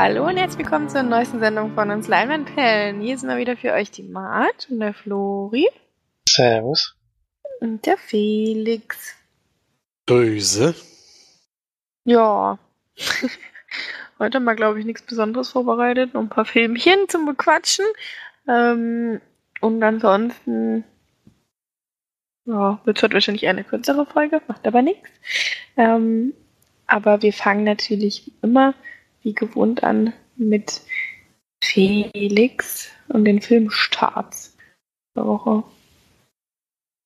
Hallo und herzlich willkommen zur neuesten Sendung von uns Leinwandperlen. Hier sind wir wieder für euch die Mart und der Flori. Servus. Und der Felix. Böse. Ja. Heute haben wir, glaube ich, nichts Besonderes vorbereitet. Noch ein paar Filmchen zum Bequatschen. Ähm, und ansonsten ja, wird heute wahrscheinlich eher eine kürzere Folge, macht aber nichts. Ähm, aber wir fangen natürlich immer wie gewohnt an mit Felix und den Filmstarts der Woche.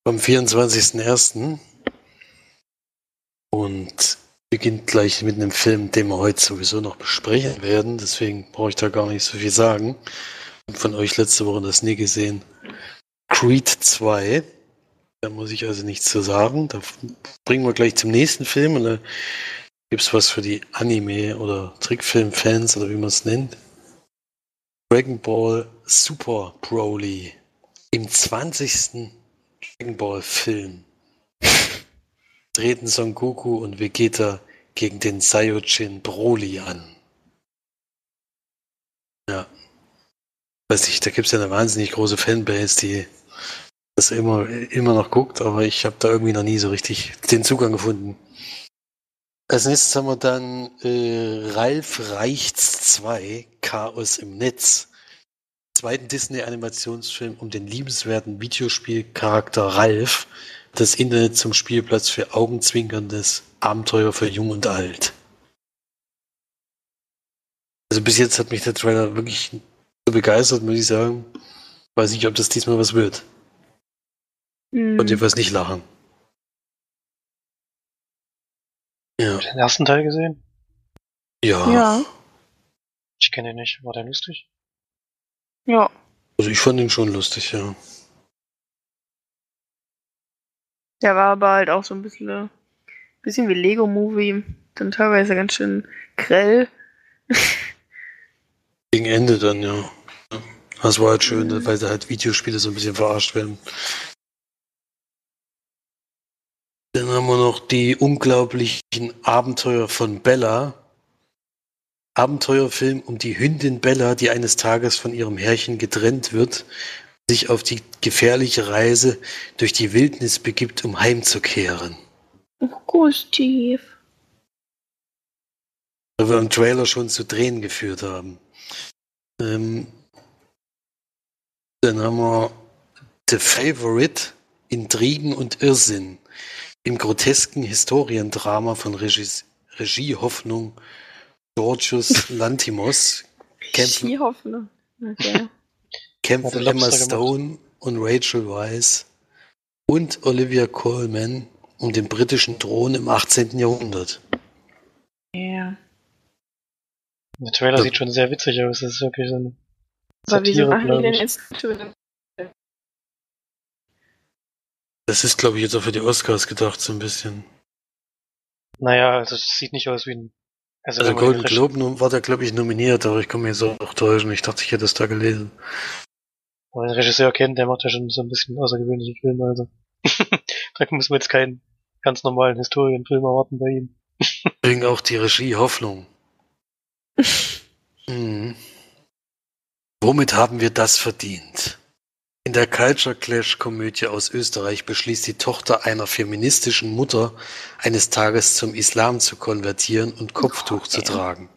Am 24.01. Und beginnt gleich mit einem Film, den wir heute sowieso noch besprechen werden. Deswegen brauche ich da gar nicht so viel sagen. Von euch letzte Woche das nie gesehen. Creed 2. Da muss ich also nichts zu sagen. Da bringen wir gleich zum nächsten Film und da gibt es was für die Anime- oder Trickfilm-Fans oder wie man es nennt. Dragon Ball Super Broly. Im 20. Dragon Ball Film treten Son Goku und Vegeta gegen den Saiyajin Broly an. Ja. Weiß nicht, da gibt es ja eine wahnsinnig große Fanbase, die das immer, immer noch guckt, aber ich habe da irgendwie noch nie so richtig den Zugang gefunden. Als nächstes haben wir dann äh, Ralf Reichts 2, Chaos im Netz. Zweiten Disney-Animationsfilm um den liebenswerten Videospielcharakter Ralf, das Internet zum Spielplatz für augenzwinkerndes Abenteuer für Jung und Alt. Also bis jetzt hat mich der Trailer wirklich so begeistert, muss ich sagen. Weiß nicht, ob das diesmal was wird. Hm. Und jedenfalls nicht lachen. Ja. Den ersten Teil gesehen? Ja. Ja, Ich kenne ihn nicht. War der lustig? ja. Also ich fand ihn schon lustig, ja. Der war aber halt auch so ein bisschen, bisschen wie Lego Movie. Dann teilweise ganz schön grell. Gegen Ende dann, ja. Das war halt schön, Mhm. weil da halt Videospiele so ein bisschen verarscht werden. Dann haben wir noch die unglaublichen Abenteuer von Bella. Abenteuerfilm um die Hündin Bella, die eines Tages von ihrem Herrchen getrennt wird, sich auf die gefährliche Reise durch die Wildnis begibt, um heimzukehren. Oh, Gustav. Weil wir im Trailer schon zu Tränen geführt haben. Ähm, dann haben wir The Favorite, Intrigen und Irrsinn. Im grotesken Historiendrama von Regie, Regiehoffnung Georgios Lantimos kämpfen. Okay. kämpfen Emma. Stone und Rachel Weisz und Olivia Colman um den britischen Thron im 18. Jahrhundert. Ja. Der Trailer Ja. sieht schon sehr witzig aus. Das ist wirklich so eine Aber wieso machen die denn jetzt schon Das ist, glaube ich, jetzt auch für die Oscars gedacht, so ein bisschen. Naja, also es sieht nicht aus wie ein... Also, Also Golden Globe war der, glaube ich, nominiert, aber ich kann mich so auch täuschen. Ich dachte, ich hätte es da gelesen. wenn man den Regisseur kennt, der macht ja schon so ein bisschen außergewöhnliche Filme. Also da muss man jetzt keinen ganz normalen Historienfilm erwarten bei ihm. Deswegen auch die Regie Hoffnung. Mhm. Womit haben wir das verdient? In der Culture Clash Komödie aus Österreich beschließt die Tochter einer feministischen Mutter, eines Tages zum Islam zu konvertieren und Kopftuch Gott, zu tragen.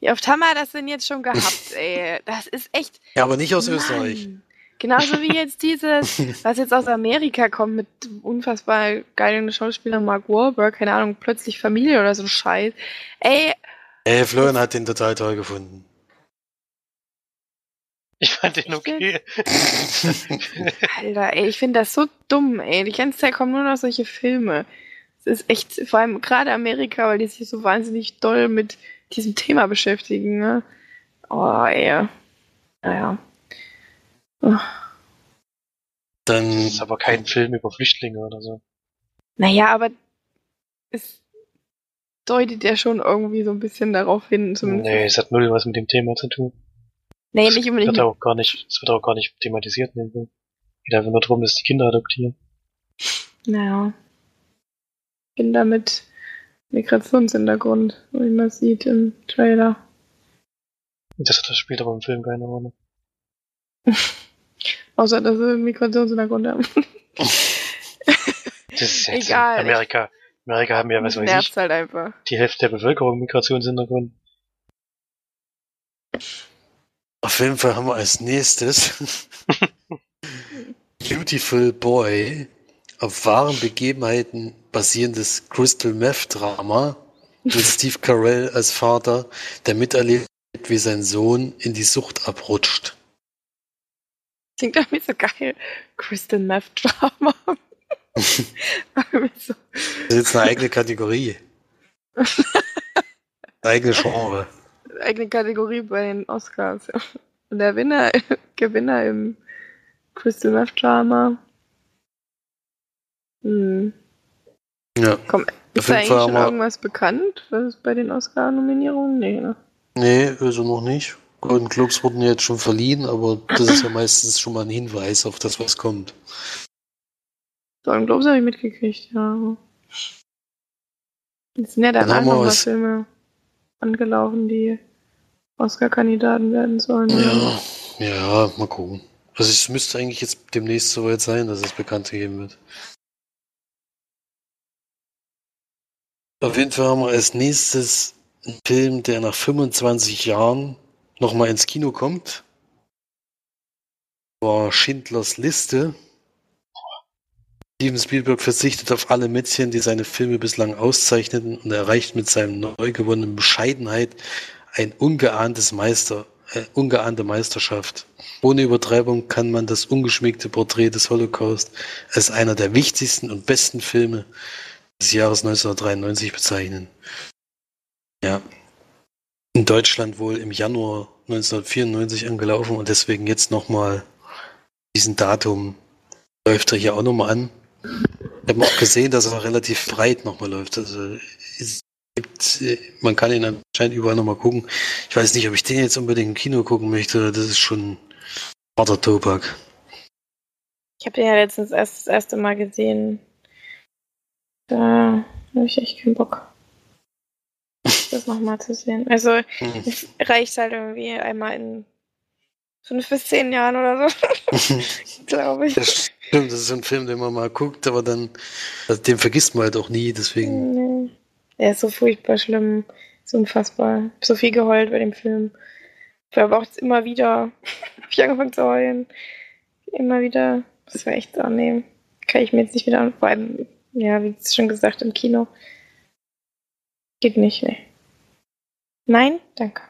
Wie oft haben wir das denn jetzt schon gehabt, ey? Das ist echt. Ja, aber nicht aus Mann. Österreich. Genauso wie jetzt dieses, was jetzt aus Amerika kommt mit unfassbar geilen Schauspieler Mark Wahlberg, keine Ahnung, plötzlich Familie oder so ein Scheiß. Ey, Ey, Florian hat den total toll gefunden. Ich fand den okay. Alter, ey, ich finde das so dumm, ey. Die ganze Zeit kommen nur noch solche Filme. Es ist echt, vor allem gerade Amerika, weil die sich so wahnsinnig doll mit diesem Thema beschäftigen, ne? Oh, ey. Naja. Oh. Dann Das ist aber kein Film über Flüchtlinge oder so. Naja, aber es deutet ja schon irgendwie so ein bisschen darauf hin, zumindest. Nee, es hat null was mit dem Thema zu tun. Nee, nicht unbedingt. Wird auch gar nicht, es wird auch gar nicht thematisiert in dem Film. Geht einfach nur darum, dass die Kinder adoptieren. Naja. Kinder mit Migrationshintergrund, wie man sieht im Trailer. Das, das spielt aber im Film keine Rolle. Außer, dass sie Migrationshintergrund haben. Das ist jetzt Egal. In Amerika. Amerika haben ja, was weiß ich, halt einfach. die Hälfte der Bevölkerung Migrationshintergrund. Auf jeden Fall haben wir als nächstes Beautiful Boy auf wahren Begebenheiten basierendes Crystal Meth Drama mit Steve Carell als Vater, der miterlebt, wie sein Sohn in die Sucht abrutscht. Klingt irgendwie so geil. Crystal Meth Drama. Das ist jetzt eine eigene Kategorie. Eine eigene Genre. Eigene Kategorie bei den Oscars. Und der Winner, Gewinner im Crystal Meth Drama. Hm. Ja. Komm, ist da eigentlich schon irgendwas bekannt was bei den Oscar-Nominierungen? Nee, ne? Nee, also noch nicht. Golden Globes wurden jetzt schon verliehen, aber das ist ja meistens schon mal ein Hinweis auf das, was kommt. Golden Globes habe ich mitgekriegt, ja. Es sind ja Dann danach noch was- Filme angelaufen, die Oscar-Kandidaten werden sollen. Ja, ja, mal gucken. Also es müsste eigentlich jetzt demnächst soweit sein, dass es bekannt gegeben wird. Auf jeden Fall haben wir als nächstes einen Film, der nach 25 Jahren nochmal ins Kino kommt. War Schindlers Liste. Steven Spielberg verzichtet auf alle Mätzchen, die seine Filme bislang auszeichneten und erreicht mit seinem neu gewonnenen Bescheidenheit ein ungeahntes Meister, äh, ungeahnte Meisterschaft. Ohne Übertreibung kann man das ungeschminkte Porträt des Holocaust als einer der wichtigsten und besten Filme des Jahres 1993 bezeichnen. Ja. In Deutschland wohl im Januar 1994 angelaufen und deswegen jetzt nochmal diesen Datum läuft er hier auch nochmal an. Ich habe auch gesehen, dass er relativ breit nochmal läuft. Also gibt, äh, man kann ihn anscheinend überall nochmal gucken. Ich weiß nicht, ob ich den jetzt unbedingt im Kino gucken möchte. Das ist schon harter Tobak. Ich habe den ja letztens erst das erste Mal gesehen. Da habe ich echt keinen Bock, das nochmal zu sehen. Also, Hm. es reicht halt irgendwie einmal in fünf bis zehn Jahren oder so, glaube ich. Das stimmt, das ist ein Film, den man mal guckt, aber dann, also den vergisst man halt auch nie, deswegen. Nee. Der ist so furchtbar schlimm. So unfassbar. Ich habe so viel geheult bei dem Film. Ich habe auch jetzt immer wieder hab ich angefangen zu heulen. Immer wieder. Das war echt so, nee. Kann ich mir jetzt nicht wieder an. Vor allem, ja, wie schon gesagt, im Kino. Geht nicht, nee. Nein, danke.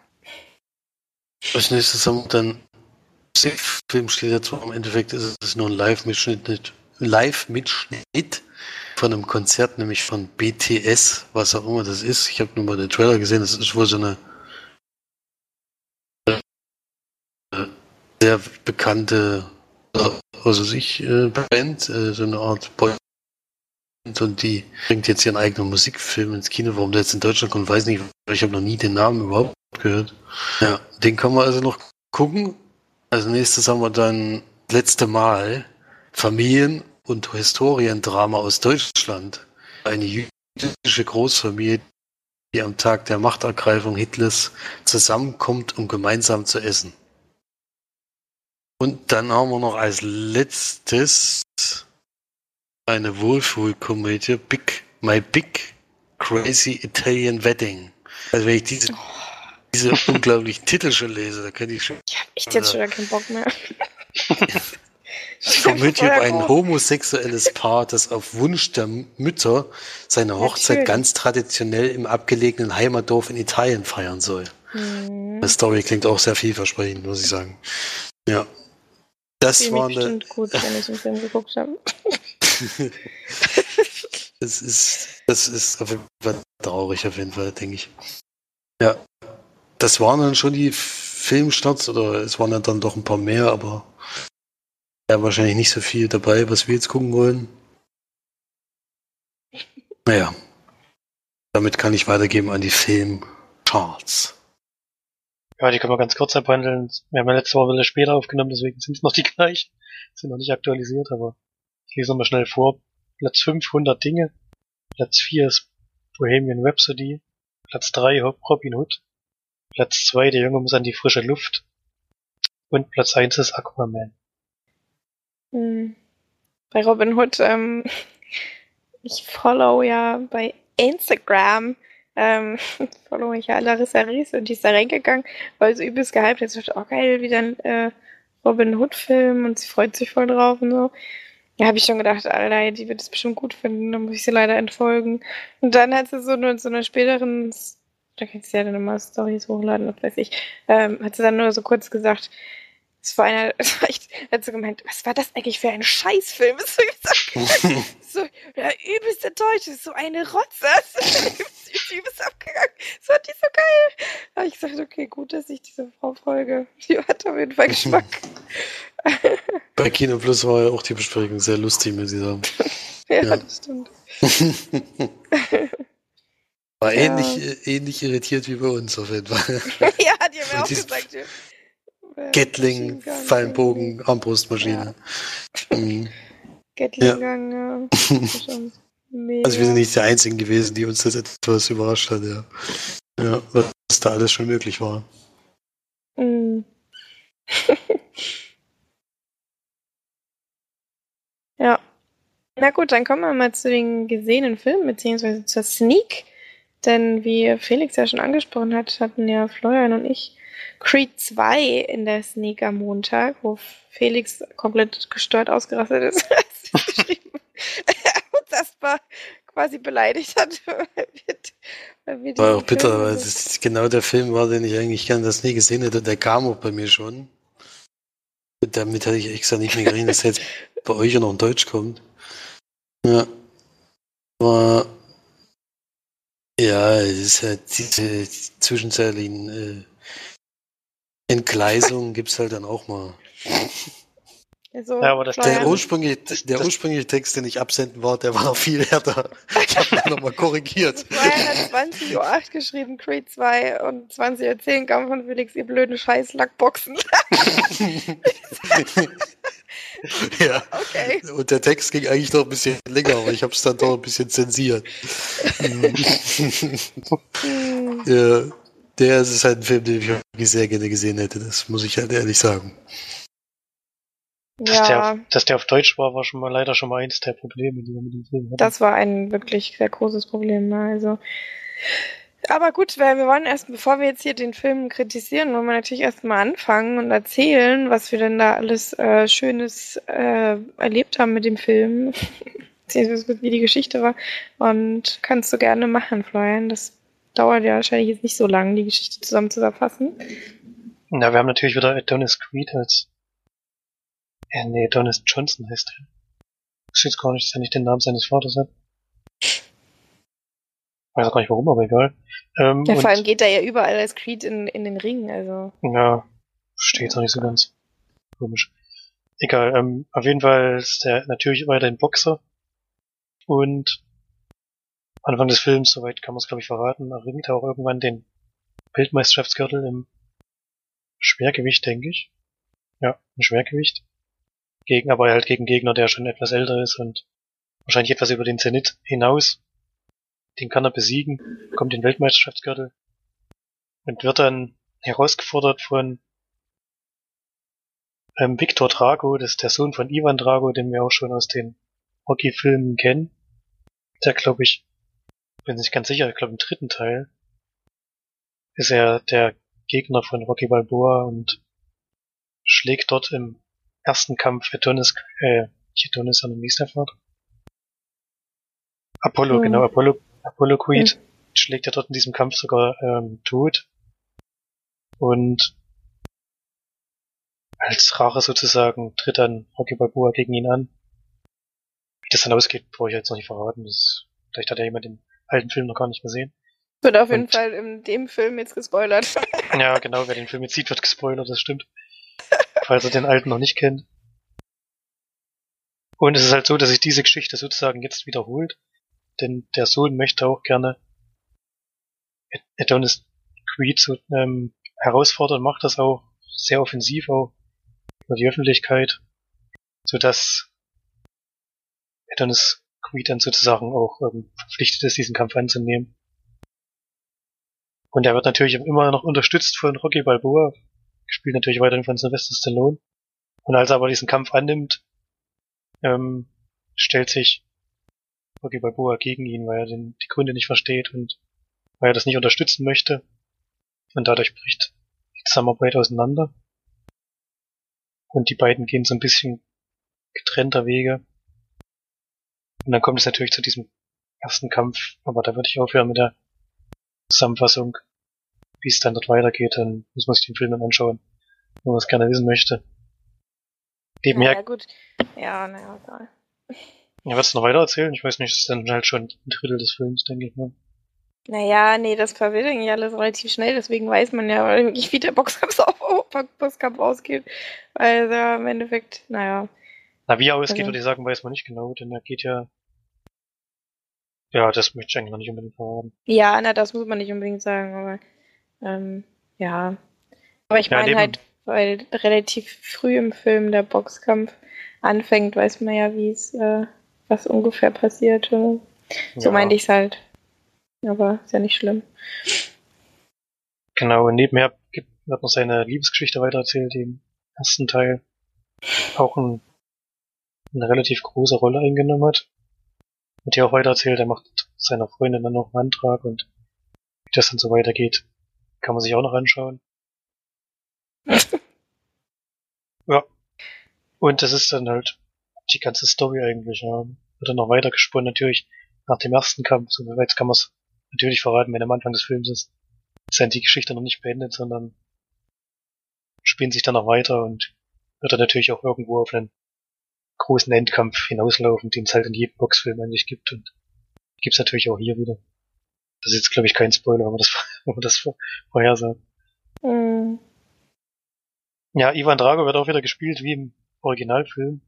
Als nächstes haben wir dann Film steht zwar im Endeffekt ist es nur ein Live-Mitschnitt, nicht- Live-Mitschnitt von einem Konzert, nämlich von BTS, was auch immer das ist. Ich habe nur mal den Trailer gesehen, das ist wohl so eine äh, sehr bekannte, äh, also sich äh, Band, so eine Art Boy und die bringt jetzt ihren eigenen Musikfilm ins Kino. Warum der jetzt in Deutschland kommt, weiß nicht, ich habe noch nie den Namen überhaupt gehört. Ja, den kann man also noch gucken. Als nächstes haben wir dann letzte Mal Familien- und Historiendrama aus Deutschland. Eine jüdische Großfamilie, die am Tag der Machtergreifung Hitlers zusammenkommt, um gemeinsam zu essen. Und dann haben wir noch als letztes eine Wohlfühlkomödie, Big, My Big Crazy Italian Wedding. Also wenn ich diese, diese unglaublichen Titel schon lese, da könnte ich schon Ich habe echt jetzt schon keinen Bock mehr. Die Komödie über ein homosexuelles Paar, das auf Wunsch der Mütter seine Hochzeit Natürlich. ganz traditionell im abgelegenen Heimatdorf in Italien feiern soll. Hm. Die Story klingt auch sehr vielversprechend, muss ich sagen. Ja. Das Fühl war eine, bestimmt gut, wenn ich den Film geguckt habe. das ist, das ist auf jeden Fall traurig, auf jeden Fall, denke ich. Ja. Das waren dann schon die Filmstarts, oder es waren ja dann doch ein paar mehr, aber ja, wahrscheinlich nicht so viel dabei, was wir jetzt gucken wollen. Naja. Damit kann ich weitergeben an die Filmcharts. Ja, die können wir ganz kurz abhandeln. Wir haben ja letzte Woche wieder später aufgenommen, deswegen sind es noch die gleichen. Sind noch nicht aktualisiert, aber ich lese nochmal schnell vor. Platz 500 Dinge. Platz 4 ist Bohemian Rhapsody. Platz 3 Robin Hood. Platz zwei, der Junge muss an die frische Luft. Und Platz eins ist Aquaman. Hm. Bei Robin Hood, ähm, ich follow ja bei Instagram, ähm, follow ich ja Larissa Ries und die ist da reingegangen, weil sie übelst gehypt hat. Sie dachte, oh geil, wieder ein äh, Robin Hood-Film und sie freut sich voll drauf und so. Da habe ich schon gedacht, Alter, die wird es bestimmt gut finden, dann muss ich sie leider entfolgen. Und dann hat sie so eine, so eine späteren, da kannst du ja dann immer Stories hochladen, was weiß ich, ähm, hat sie dann nur so kurz gesagt, es war einer, hat sie gemeint, was war das eigentlich für ein Scheißfilm? So, so ja, übelst enttäuscht, ist so eine Rotze. Die ist abgegangen. Das fand ich so geil. Da habe ich gesagt, okay, gut, dass ich diese Frau folge. Die hat auf jeden Fall Geschmack. Bei Kino Plus war ja auch die Besprechung sehr lustig, muss ich sagen. ja, ja, das stimmt. War ja. ähnlich, ähnlich irritiert wie bei uns auf jeden Fall. ja, die haben mir auch gesagt. Gatling, Fallenbogen, Armbrustmaschine. Ja. Mhm. Gatling-Gang, ja. ja. Also wir sind nicht die Einzigen gewesen, die uns das etwas überrascht hat, ja. Ja, was da alles schon möglich war. Mhm. ja. Na gut, dann kommen wir mal zu den gesehenen Filmen, beziehungsweise zur Sneak. Denn wie Felix ja schon angesprochen hat, hatten ja Florian und ich Creed 2 in der Sneak am Montag, wo Felix komplett gestört ausgerastet ist, als geschrieben uns erstmal quasi beleidigt hat. weil wir war auch bitter, weil es genau der Film war, den ich eigentlich gerne das nie gesehen hätte. Der kam auch bei mir schon. Damit hatte ich extra nicht mehr gerechnet, dass er jetzt bei euch ja noch in Deutsch kommt. Ja. War ja, es ist halt diese zwischenzeitlichen äh, Entgleisungen gibt es halt dann auch mal. Also, ja, aber das der, ursprüngliche, der ursprüngliche Text, den ich absenden war, der war noch viel härter. Ich habe ihn nochmal korrigiert. Brian hat 20.08 Uhr geschrieben, Creed 2 und 20.10 Uhr kam von Felix, ihr blöden Scheiß Lackboxen. ja. Okay. Und der Text ging eigentlich noch ein bisschen länger, aber ich habe es dann doch ein bisschen zensiert. ja, der ist halt ein Film, den ich wirklich sehr gerne gesehen hätte. Das muss ich halt ehrlich sagen. Dass, ja. der, dass der auf Deutsch war, war schon mal leider schon mal eins der Probleme, die wir mit dem Film hatten. Das war ein wirklich sehr großes Problem. Ne? Also, aber gut, wir, wir wollen erst, bevor wir jetzt hier den Film kritisieren, wollen wir natürlich erstmal anfangen und erzählen, was wir denn da alles äh, Schönes äh, erlebt haben mit dem Film. wie die Geschichte war. Und kannst du gerne machen, Florian. Das dauert ja wahrscheinlich jetzt nicht so lange, die Geschichte zusammen zu verfassen. Na, wir haben natürlich wieder Adonis Creed als. Äh, nee, Adonis Johnson heißt er. Ich weiß gar nicht, dass er nicht den Namen seines Vaters hat. Ich weiß auch gar nicht warum, aber egal. Ähm, ja, vor allem geht er ja überall als Creed in, in den Ring, also. Ja, steht noch nicht so ganz. Komisch. Egal, ähm, auf jeden Fall ist er natürlich weiterhin Boxer. Und Anfang des Films, soweit kann man es glaube ich verraten, erringt er auch irgendwann den Bildmeisterschaftsgürtel im Schwergewicht, denke ich. Ja, im Schwergewicht. Gegen, aber halt gegen Gegner, der schon etwas älter ist und wahrscheinlich etwas über den Zenit hinaus den kann er besiegen, bekommt den Weltmeisterschaftsgürtel und wird dann herausgefordert von ähm, Viktor Drago, das ist der Sohn von Ivan Drago, den wir auch schon aus den Hockey-Filmen kennen. Der glaube ich, bin nicht ganz sicher, ich glaube im dritten Teil ist er der Gegner von Rocky Balboa und schlägt dort im ersten Kampf Adonis, äh, Adonis, ist der Vater? Apollo, mhm. genau, Apollo Apollo Creed mhm. schlägt er dort in diesem Kampf sogar ähm, tot. Und als Rache sozusagen tritt dann Rocky Balboa gegen ihn an. Wie das dann ausgeht, brauche ich jetzt noch nicht verraten. Das, vielleicht hat ja jemand den alten Film noch gar nicht gesehen. Wird auf jeden Und, Fall in dem Film jetzt gespoilert. ja, genau, wer den Film jetzt sieht, wird gespoilert, das stimmt. Falls er den alten noch nicht kennt. Und es ist halt so, dass sich diese Geschichte sozusagen jetzt wiederholt denn der Sohn möchte auch gerne Adonis Creed so, ähm, herausfordern, macht das auch sehr offensiv auch über die Öffentlichkeit, so dass Adonis Creed dann sozusagen auch ähm, verpflichtet ist, diesen Kampf anzunehmen. Und er wird natürlich immer noch unterstützt von Rocky Balboa, gespielt natürlich weiterhin von Sylvester Stallone. Und als er aber diesen Kampf annimmt, ähm, stellt sich Rocky Balboa gegen ihn, weil er den, die Gründe nicht versteht und weil er das nicht unterstützen möchte. Und dadurch bricht die Zusammenarbeit auseinander. Und die beiden gehen so ein bisschen getrennter Wege. Und dann kommt es natürlich zu diesem ersten Kampf, aber da würde ich aufhören mit der Zusammenfassung, wie es dann dort weitergeht, dann muss man sich den Film dann anschauen, wenn man es gerne wissen möchte. Nebenher. Ja, gut. Ja, naja, egal. Ja, willst du noch weiter erzählen? Ich weiß nicht, das ist dann halt schon ein Drittel des Films, denke ich mal. Naja, nee, das passiert eigentlich alles relativ schnell, deswegen weiß man ja eigentlich, wie der Boxkampf, auf, Boxkampf ausgeht. Weil ja, im Endeffekt, naja. Na, wie er ausgeht, Also- würde ich sagen, weiß man nicht genau, denn er geht ja. Ja, das möchte ich eigentlich noch nicht unbedingt verraten. Ja, na, das muss man nicht unbedingt sagen, aber ähm, ja. Aber ich Ja, meine halt, weil relativ früh im Film der Boxkampf anfängt, weiß man ja, wie es, äh, was ungefähr passiert. Oder? So ja, meinte ich es halt. Aber ist ja nicht schlimm. Genau, und nebenher wird noch seine Liebesgeschichte weitererzählt, die im ersten Teil auch ein, eine relativ große Rolle eingenommen hat. Und die auch weitererzählt, er macht seiner Freundin dann noch einen Antrag und wie das dann so weitergeht, kann man sich auch noch anschauen. ja. Und das ist dann halt die ganze Story eigentlich, ja. Wird dann noch weiter gesponnen, natürlich nach dem ersten Kampf, so weit kann man es natürlich verraten, wenn am Anfang des Films ist ist dann die Geschichte noch nicht beendet, sondern spielen sich dann noch weiter und wird dann natürlich auch irgendwo auf einen großen Endkampf hinauslaufen, den es halt in jedem Boxfilm eigentlich gibt und gibt's natürlich auch hier wieder. Das ist jetzt glaube ich kein Spoiler, wenn man das, wenn man das vor- vorhersagt. Hm. Ja, Ivan Drago wird auch wieder gespielt wie im Originalfilm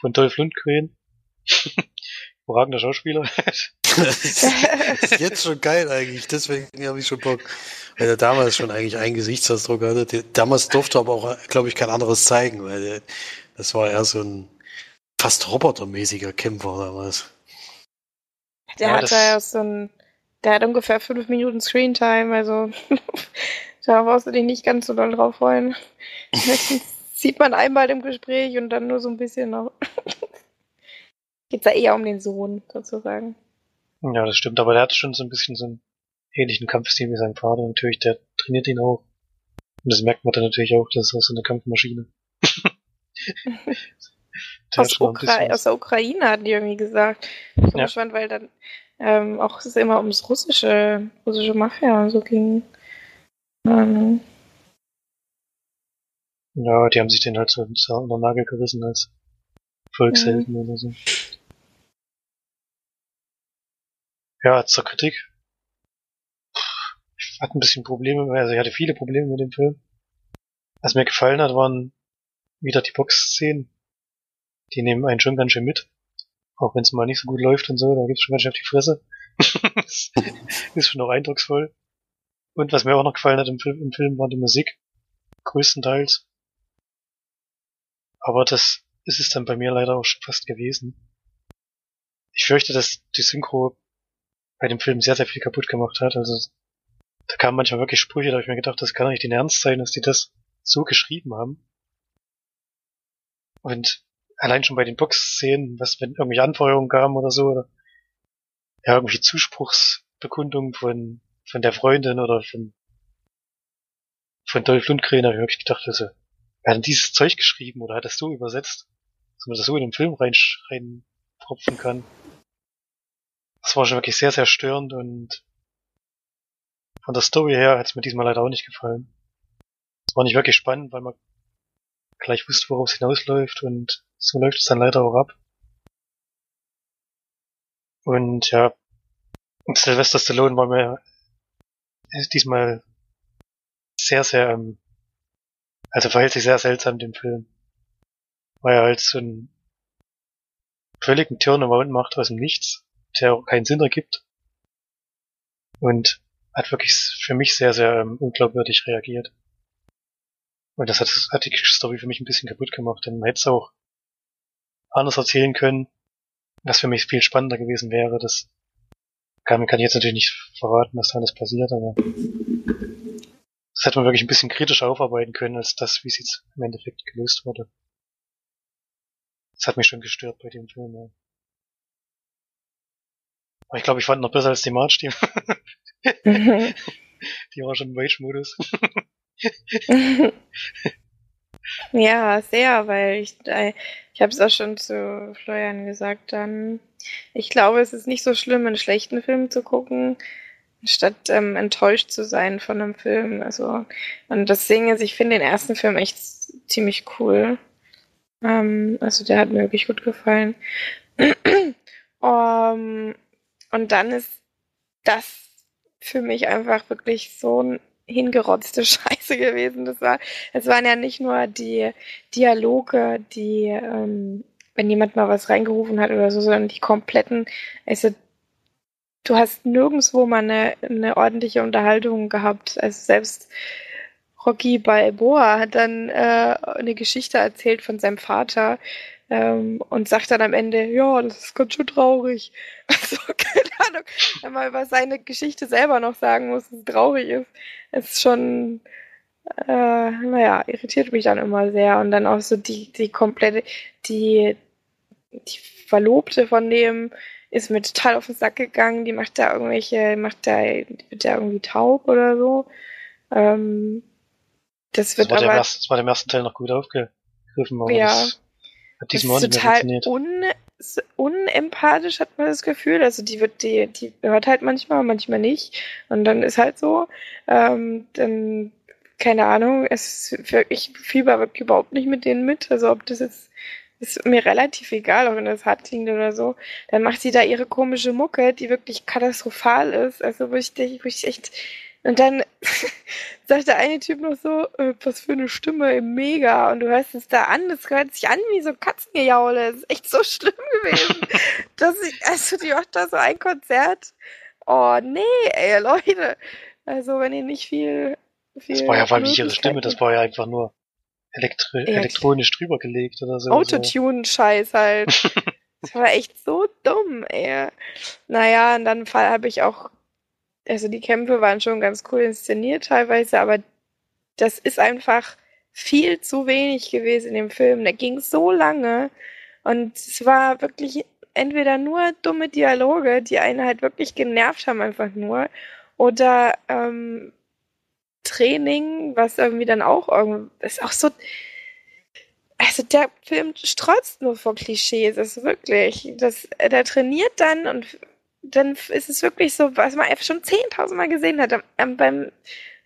von Dolph Lundgren. Überragender Schauspieler. das ist jetzt schon geil eigentlich, deswegen habe ich schon Bock. Weil er damals schon eigentlich einen Gesichtsausdruck hatte. Der, damals durfte er aber auch, glaube ich, kein anderes zeigen, weil der, das war eher so ein fast robotermäßiger Kämpfer damals. Der Ja, hat ja so ein, der hat ungefähr fünf Minuten Screentime, also da brauchst du dich nicht ganz so doll drauf freuen. Sieht man einmal im Gespräch und dann nur so ein bisschen noch. Geht's da eher um den Sohn, sozusagen. Ja, das stimmt, aber der hat schon so ein bisschen so einen ähnlichen Kampfstil wie sein Vater. Natürlich, der trainiert ihn auch. Und das merkt man dann natürlich auch, das ist auch so eine Kampfmaschine. Aus, Ukra aus der Ukraine hatten die irgendwie gesagt. Ich bin Ja. gespannt, weil dann ähm, auch es immer ums russische, russische Mafia und so ging. Ähm, Ja, die haben sich den halt so unter Nagel gerissen als Volkshelden oder so. Ja, zur Kritik. Ich hatte ein bisschen Probleme, also ich hatte viele Probleme mit dem Film. Was mir gefallen hat, waren wieder die Boxszenen. Die nehmen einen schon ganz schön mit. Auch wenn es mal nicht so gut läuft und so, da gibt's schon ganz schön auf die Fresse. Ist schon noch eindrucksvoll. Und was mir auch noch gefallen hat im Film, im Film war die Musik. Größtenteils. Aber das ist es dann bei mir leider auch schon fast gewesen. Ich fürchte, dass die Synchro bei dem Film sehr, sehr viel kaputt gemacht hat. Also da kamen manchmal wirklich Sprüche, da habe ich mir gedacht, das kann doch nicht den Ernst sein, dass die das so geschrieben haben. Und allein schon bei den Boxszenen, was wenn irgendwelche Anfeuerungen kamen oder so, oder ja, irgendwelche Zuspruchsbekundungen von, von der Freundin oder von, von Dolph Lundgren, habe ich wirklich gedacht, also, wer hat denn dieses Zeug geschrieben oder hat das so übersetzt, dass man das so in den Film rein, reinpropfen kann? Das war schon wirklich sehr, sehr störend und von der Story her hat es mir diesmal leider auch nicht gefallen. Es war nicht wirklich spannend, weil man gleich wusste, worauf es hinausläuft und so läuft es dann leider auch ab. Und ja, Sylvester Stallone war mir ist diesmal sehr, sehr, ähm, also verhält sich sehr seltsam dem Film. Weil er halt so einen völligen Turnaround macht aus dem Nichts, der auch keinen Sinn ergibt. Und hat wirklich für mich sehr, sehr ähm, unglaubwürdig reagiert. Und das hat, hat die Story für mich ein bisschen kaputt gemacht, denn man hätte es auch anders erzählen können, was für mich viel spannender gewesen wäre, dass kann, kann ich jetzt natürlich nicht verraten, was da alles passiert, aber das hätte man wirklich ein bisschen kritischer aufarbeiten können, als das, wie es jetzt im Endeffekt gelöst wurde. Das hat mich schon gestört bei dem Film, ja. Aber ich glaube, ich fand noch besser als die March, die, die war schon im Rage-Modus. ja, sehr, weil ich, äh, ich habe es auch schon zu Florian gesagt, dann, ich glaube, es ist nicht so schlimm, einen schlechten Film zu gucken, statt ähm, enttäuscht zu sein von einem Film. Also, und deswegen, also ich finde den ersten Film echt ziemlich cool. Ähm, also der hat mir wirklich gut gefallen. um, und dann ist das für mich einfach wirklich so ein hingerotzte Scheiße gewesen. Das war, es waren ja nicht nur die Dialoge, die, ähm, wenn jemand mal was reingerufen hat oder so, sondern die kompletten, also du hast nirgendwo mal eine, eine ordentliche Unterhaltung gehabt. Also selbst Rocky Balboa hat dann äh, eine Geschichte erzählt von seinem Vater ähm, und sagt dann am Ende, ja, das ist ganz schön traurig. Also, keine Ahnung, wenn man über seine Geschichte selber noch sagen muss, dass es traurig ist, ist schon, äh, naja, irritiert mich dann immer sehr. Und dann auch so die, die komplette, die, die Verlobte von dem ist mir total auf den Sack gegangen, die macht da irgendwelche, macht da, wird da irgendwie taub oder so. Ähm, das wird das war aber. Erste, das war dem ersten Teil noch gut aufgegriffen, aber ja, das hat diesmal das ist total un, unempathisch, hat man das Gefühl. Also die wird, die, die hört halt manchmal, manchmal nicht. Und dann ist halt so. Ähm, dann, keine Ahnung, es wirklich, ich fieber wirklich überhaupt nicht mit denen mit. Also ob das jetzt ist mir relativ egal, auch wenn das hart klingt oder so. Dann macht sie da ihre komische Mucke, die wirklich katastrophal ist. Also wo ich, wo ich echt und dann sagt der eine Typ noch so, äh, was für eine Stimme, mega. Und du hörst es da an, das hört sich an wie so Katzengejaule. Das ist echt so schlimm gewesen. dass ich, also die macht da so ein Konzert. Oh, nee, ey, Leute. Also wenn ihr nicht viel... viel Das war ja vor allem nicht ihre Stimme, das war ja einfach nur elektri Ja, elektronisch drüber gelegt oder so. Autotune-Scheiß halt. Das war echt so dumm, ey. Naja, in dann Fall habe ich auch, also die Kämpfe waren schon ganz cool inszeniert teilweise, aber das ist einfach viel zu wenig gewesen in dem Film. Der ging so lange und es war wirklich entweder nur dumme Dialoge, die einen halt wirklich genervt haben, einfach nur, oder ähm, Training, was irgendwie dann auch irgendwie, ist auch so, also der Film strotzt nur vor Klischees, ist wirklich. Das, der trainiert dann und dann ist es wirklich so, was man schon 10.000 Mal gesehen hat. Am, beim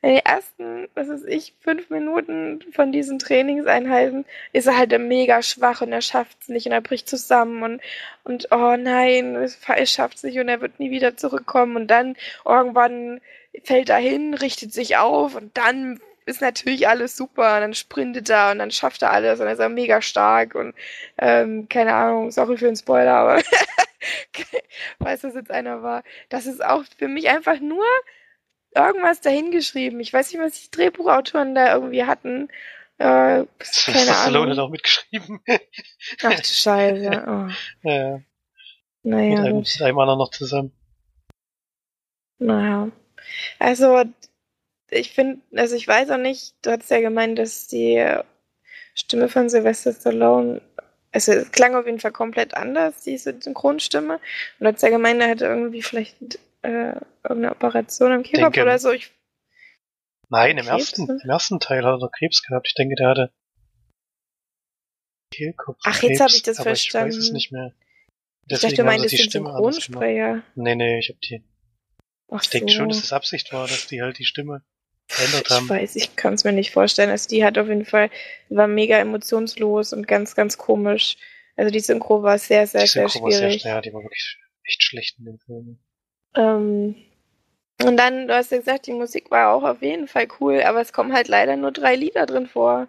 in den ersten, was weiß ich, fünf Minuten von diesen Trainingseinheiten ist er halt mega schwach und er schafft es nicht und er bricht zusammen und, und oh nein, er schafft es nicht und er wird nie wieder zurückkommen und dann irgendwann fällt er hin, richtet sich auf und dann ist natürlich alles super und dann sprintet er und dann schafft er alles und dann ist er mega stark und ähm, keine Ahnung, sorry für den Spoiler, aber weiß, dass jetzt einer war. Das ist auch für mich einfach nur irgendwas dahingeschrieben. Ich weiß nicht, was die Drehbuchautoren da irgendwie hatten. Äh, keine Stallone hat auch mitgeschrieben. Ach du Scheiße. Oh. ja, mit, Naja, einem, gut. mit einem anderen noch zusammen. Naja. Also, ich finde, also ich weiß auch nicht, du hast ja gemeint, dass die Stimme von Sylvester Stallone, also es klang auf jeden Fall komplett anders, diese Synchronstimme. Und du hast ja gemeint, er hatte irgendwie vielleicht äh, irgendeine Operation am Kehlkopf Denke- oder so. Ich, Nein, im Krebs, ersten, ne? im ersten Teil hat er Krebs gehabt. Ich denke, der hatte Kehlkopf. Ach, jetzt hab ich das aber Ich weiß es verstanden. nicht mehr. ich dachte, du Deswegen sie meintest die den. Synchronsprecher. Nee, nee, ich hab die. Ach Ich denke so. schon, dass es Absicht war, dass die halt die Stimme verändert Ich haben. weiß, ich kann es mir nicht vorstellen. Also die hat auf jeden Fall, war mega emotionslos und ganz, ganz komisch. Also die Synchro war sehr, sehr, die sehr Synchro war sehr, ja, die war wirklich echt schlecht in dem Film. Ähm, und dann, du hast ja gesagt, die Musik war auch auf jeden Fall cool, aber es kommen halt leider nur drei Lieder drin vor.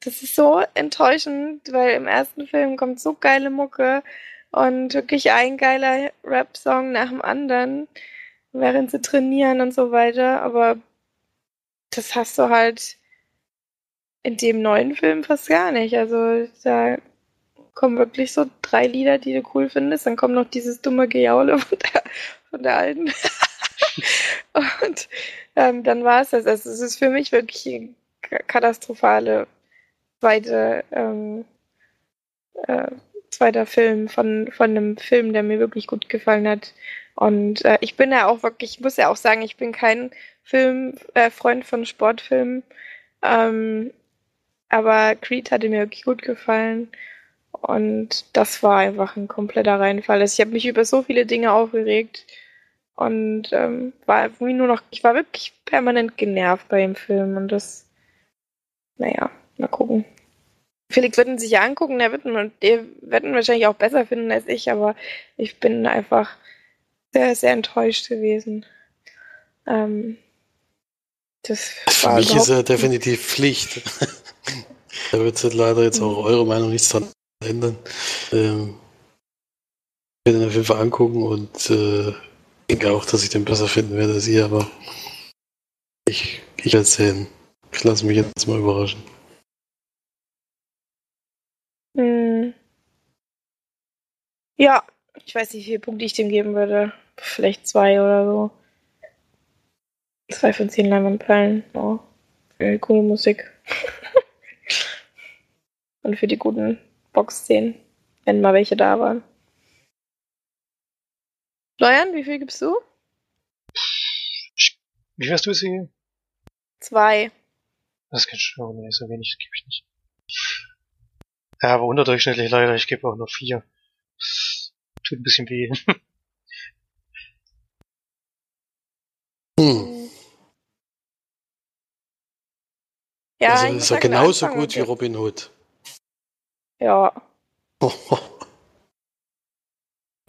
Das ist so enttäuschend, weil im ersten Film kommt so geile Mucke und wirklich ein geiler Rap-Song nach dem anderen, während sie trainieren und so weiter. Aber das hast du halt in dem neuen Film fast gar nicht. Also da kommen wirklich so drei Lieder, die du cool findest. Dann kommt noch dieses dumme Gejaule von der, von der alten. und ähm, dann war es das. Also es ist für mich wirklich eine katastrophale zweite, ähm, äh, zweiter Film von, von einem Film, der mir wirklich gut gefallen hat. Und äh, ich bin ja auch wirklich, ich muss ja auch sagen, ich bin kein Film, äh, Freund von Sportfilmen. Ähm, aber Creed hatte mir wirklich gut gefallen. Und das war einfach ein kompletter Reinfall. Also ich habe mich über so viele Dinge aufgeregt und ähm, war irgendwie nur noch, ich war wirklich permanent genervt bei dem Film und das, naja, mal gucken. Felix wird ihn sich ja angucken, der wird, ihn, der wird ihn wahrscheinlich auch besser finden als ich, aber ich bin einfach sehr, sehr enttäuscht gewesen. Ähm, das Für mich ist er definitiv Pflicht. da wird leider jetzt auch eure Meinung nichts dran ändern. Ähm, ich werde ihn auf jeden Fall angucken und äh, denke auch, dass ich den besser finden werde als ihr, aber ich, ich werde sehen. Ich lasse mich jetzt mal überraschen. Hm. Ja, ich weiß nicht, wie viele Punkte ich dem geben würde. Vielleicht zwei oder so. Zwei von zehn Leinwandperlen. Oh, für die coole Musik. Und für die guten Box-Szenen, wenn mal welche da waren. Florian, wie viel gibst du? Wie viel hast du sie? Zwei. Das kann schon, nee, so wenig gebe ich nicht. Ja, aber unterdurchschnittlich leider, ich gebe auch nur vier. Tut ein bisschen weh. Hm. Ja, also ich ist er genauso Anfang gut wie Robin Hood. Ja.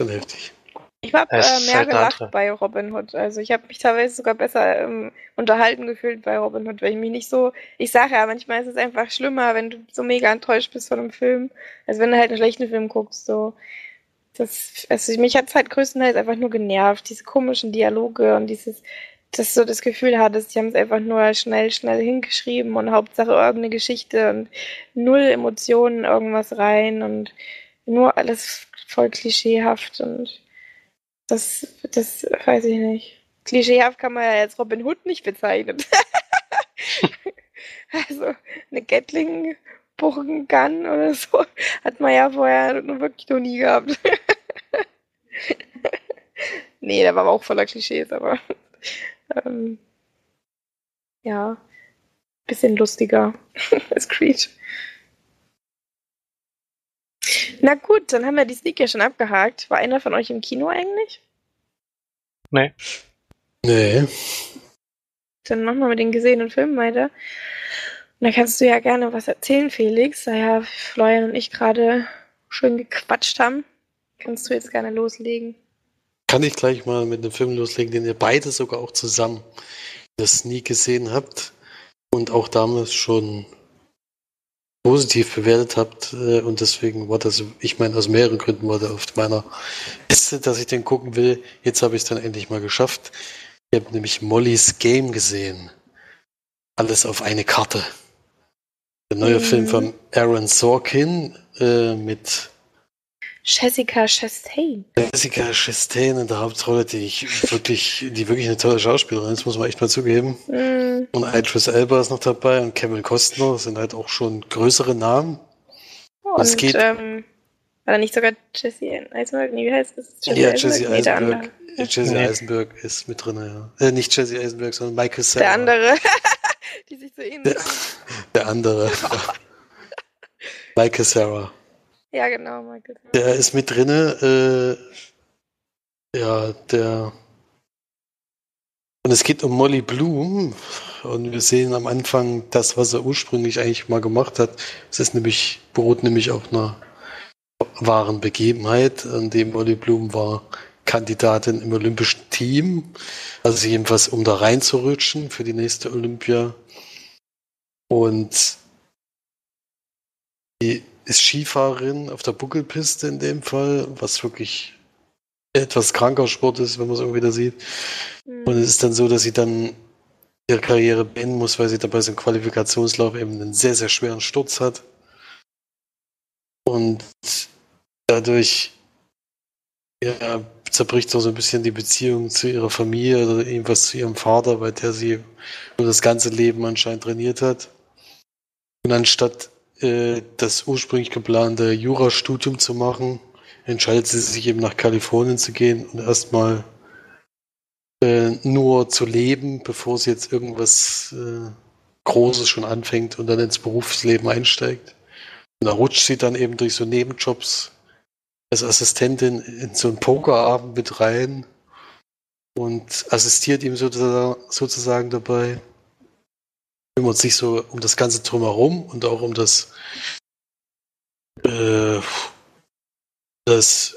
Schon heftig. Ich habe äh, mehr halt gelacht andere. bei Robin Hood. Also ich habe mich teilweise sogar besser ähm, unterhalten gefühlt bei Robin Hood, weil ich mich nicht so. Ich sage ja, manchmal ist es einfach schlimmer, wenn du so mega enttäuscht bist von einem Film, als wenn du halt einen schlechten Film guckst. So. Das, also mich hat es halt größtenteils einfach nur genervt, diese komischen Dialoge und dieses, dass du so das Gefühl hattest, die haben es einfach nur schnell, schnell hingeschrieben und Hauptsache irgendeine Geschichte und null Emotionen irgendwas rein und nur alles voll klischeehaft und das, das weiß ich nicht. Klischeehaft kann man ja jetzt Robin Hood nicht bezeichnen. also eine Gatling Gun oder so hat man ja vorher nur wirklich noch nie gehabt. nee, der war aber auch voller Klischees, aber ähm, ja, bisschen lustiger als Creed. Na gut, dann haben wir die Sneak ja schon abgehakt. War einer von euch im Kino eigentlich? nee. Nee. Dann machen wir mit den gesehenen Filmen weiter. Und da kannst du ja gerne was erzählen, Felix. Da ja Florian und ich gerade schön gequatscht haben, kannst du jetzt gerne loslegen. Kann ich gleich mal mit einem Film loslegen, den ihr beide sogar auch zusammen der Sneak gesehen habt und auch damals schon positiv bewertet habt. äh, Und deswegen war das, ich meine, aus mehreren Gründen war der auf meiner Liste, dass ich den gucken will. Jetzt habe ich es dann endlich mal geschafft. Ich habe nämlich Mollys Game gesehen. Alles auf eine Karte. Der neue Mhm. Film von Aaron Sorkin äh, mit Jessica Chastain. Jessica Chastain in der Hauptrolle, die ich wirklich, die wirklich eine tolle Schauspielerin ist, muss man echt mal zugeben. Mm, Und Idris Elba ist noch dabei und Kevin Costner das sind halt auch schon größere Namen. Und Es geht- ähm, war da nicht sogar Jesse Eisenberg? Nee, wie heißt das? ja, Jesse der Eisenberg. Jesse Nee. Eisenberg ist mit drin, ja. Äh, nicht Jesse Eisenberg, sondern Michael Cera. Der andere. die sich so ähnlich. Der, der andere. Michael Sarah. Ja, genau, Michael. Der ist mit drinne. Äh, ja, der. Und es geht um Molly Bloom. Und wir sehen am Anfang das, was er ursprünglich eigentlich mal gemacht hat. Es ist nämlich, beruht nämlich auf einer wahren Begebenheit, an dem Molly Bloom war Kandidatin im olympischen Team. Also jedenfalls, um da reinzurutschen für die nächste Olympia. Und die ist Skifahrerin auf der Buckelpiste in dem Fall, was wirklich etwas kranker Sport ist, wenn man es irgendwie da sieht. Hm. Und es ist dann so, dass sie dann ihre Karriere beenden muss, weil sie dabei so einen Qualifikationslauf eben einen sehr, sehr schweren Sturz hat. Und dadurch ja, zerbricht so ein bisschen die Beziehung zu ihrer Familie oder irgendwas zu ihrem Vater, weil der sie das ganze Leben anscheinend trainiert hat. Und anstatt äh, das ursprünglich geplante Jurastudium zu machen, entscheidet sie sich eben nach Kalifornien zu gehen und erstmal äh, nur zu leben, bevor sie jetzt irgendwas äh, Großes schon anfängt und dann ins Berufsleben einsteigt. Und da rutscht sie dann eben durch so Nebenjobs als Assistentin in so einen Pokerabend mit rein und assistiert ihm sozusagen, dabei. Kümmert sich so um das ganze Drumherum und auch um das, äh, das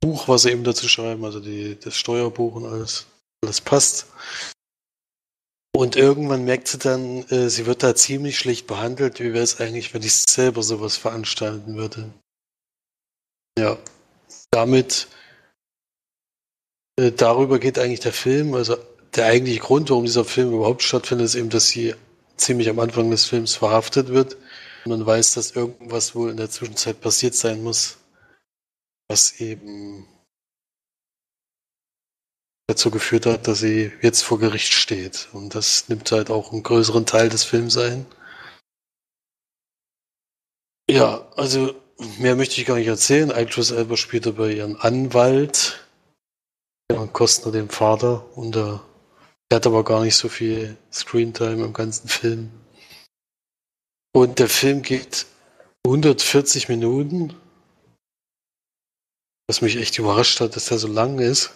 Buch, was sie eben dazu schreiben, also die, das Steuerbuch und alles. Alles passt. Und irgendwann merkt sie dann, äh, sie wird da ziemlich schlecht behandelt. Wie wäre es eigentlich, wenn ich selber sowas veranstalten würde? Ja, damit, äh, darüber geht eigentlich der Film. Also der eigentliche Grund, warum dieser Film überhaupt stattfindet, ist eben, dass sie ziemlich am Anfang des Films verhaftet wird. Und man weiß, dass irgendwas wohl in der Zwischenzeit passiert sein muss, was eben dazu geführt hat, dass sie jetzt vor Gericht steht. Und das nimmt halt auch einen größeren Teil des Films ein. Ja, also mehr möchte ich gar nicht erzählen. Idris Elba spielt dabei ihren Anwalt, ja, Kostner dem Vater, und äh, er hat aber gar nicht so viel Screentime im ganzen Film. Und der Film geht 140 Minuten, was mich echt überrascht hat, dass der so lang ist.